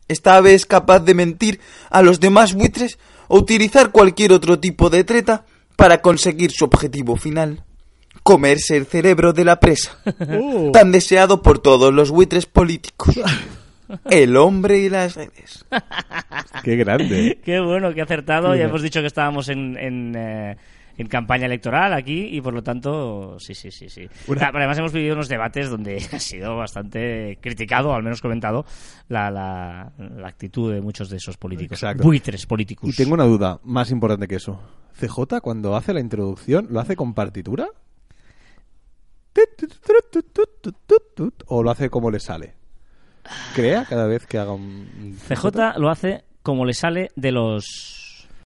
S5: esta ave es capaz de mentir a los demás buitres o utilizar cualquier otro tipo de treta para conseguir su objetivo final. Comerse el cerebro de la presa, tan deseado por todos los buitres políticos. El hombre y las redes.
S2: Qué grande.
S1: Qué bueno, qué acertado. Ya hemos dicho que estábamos en, en, eh, en campaña electoral aquí y por lo tanto, sí, sí, sí, sí.
S2: Una-
S1: Ah, Además hemos vivido unos debates donde ha sido bastante criticado, o al menos comentado, la, la, la actitud de muchos de esos políticos.
S2: Exacto.
S1: Buitres políticos.
S2: Y tengo una duda más importante que eso. CJ, cuando hace la introducción, ¿lo hace con partitura? ¿O lo hace como le sale? ¿Crea cada vez que haga un...
S1: CJ lo hace como le sale de los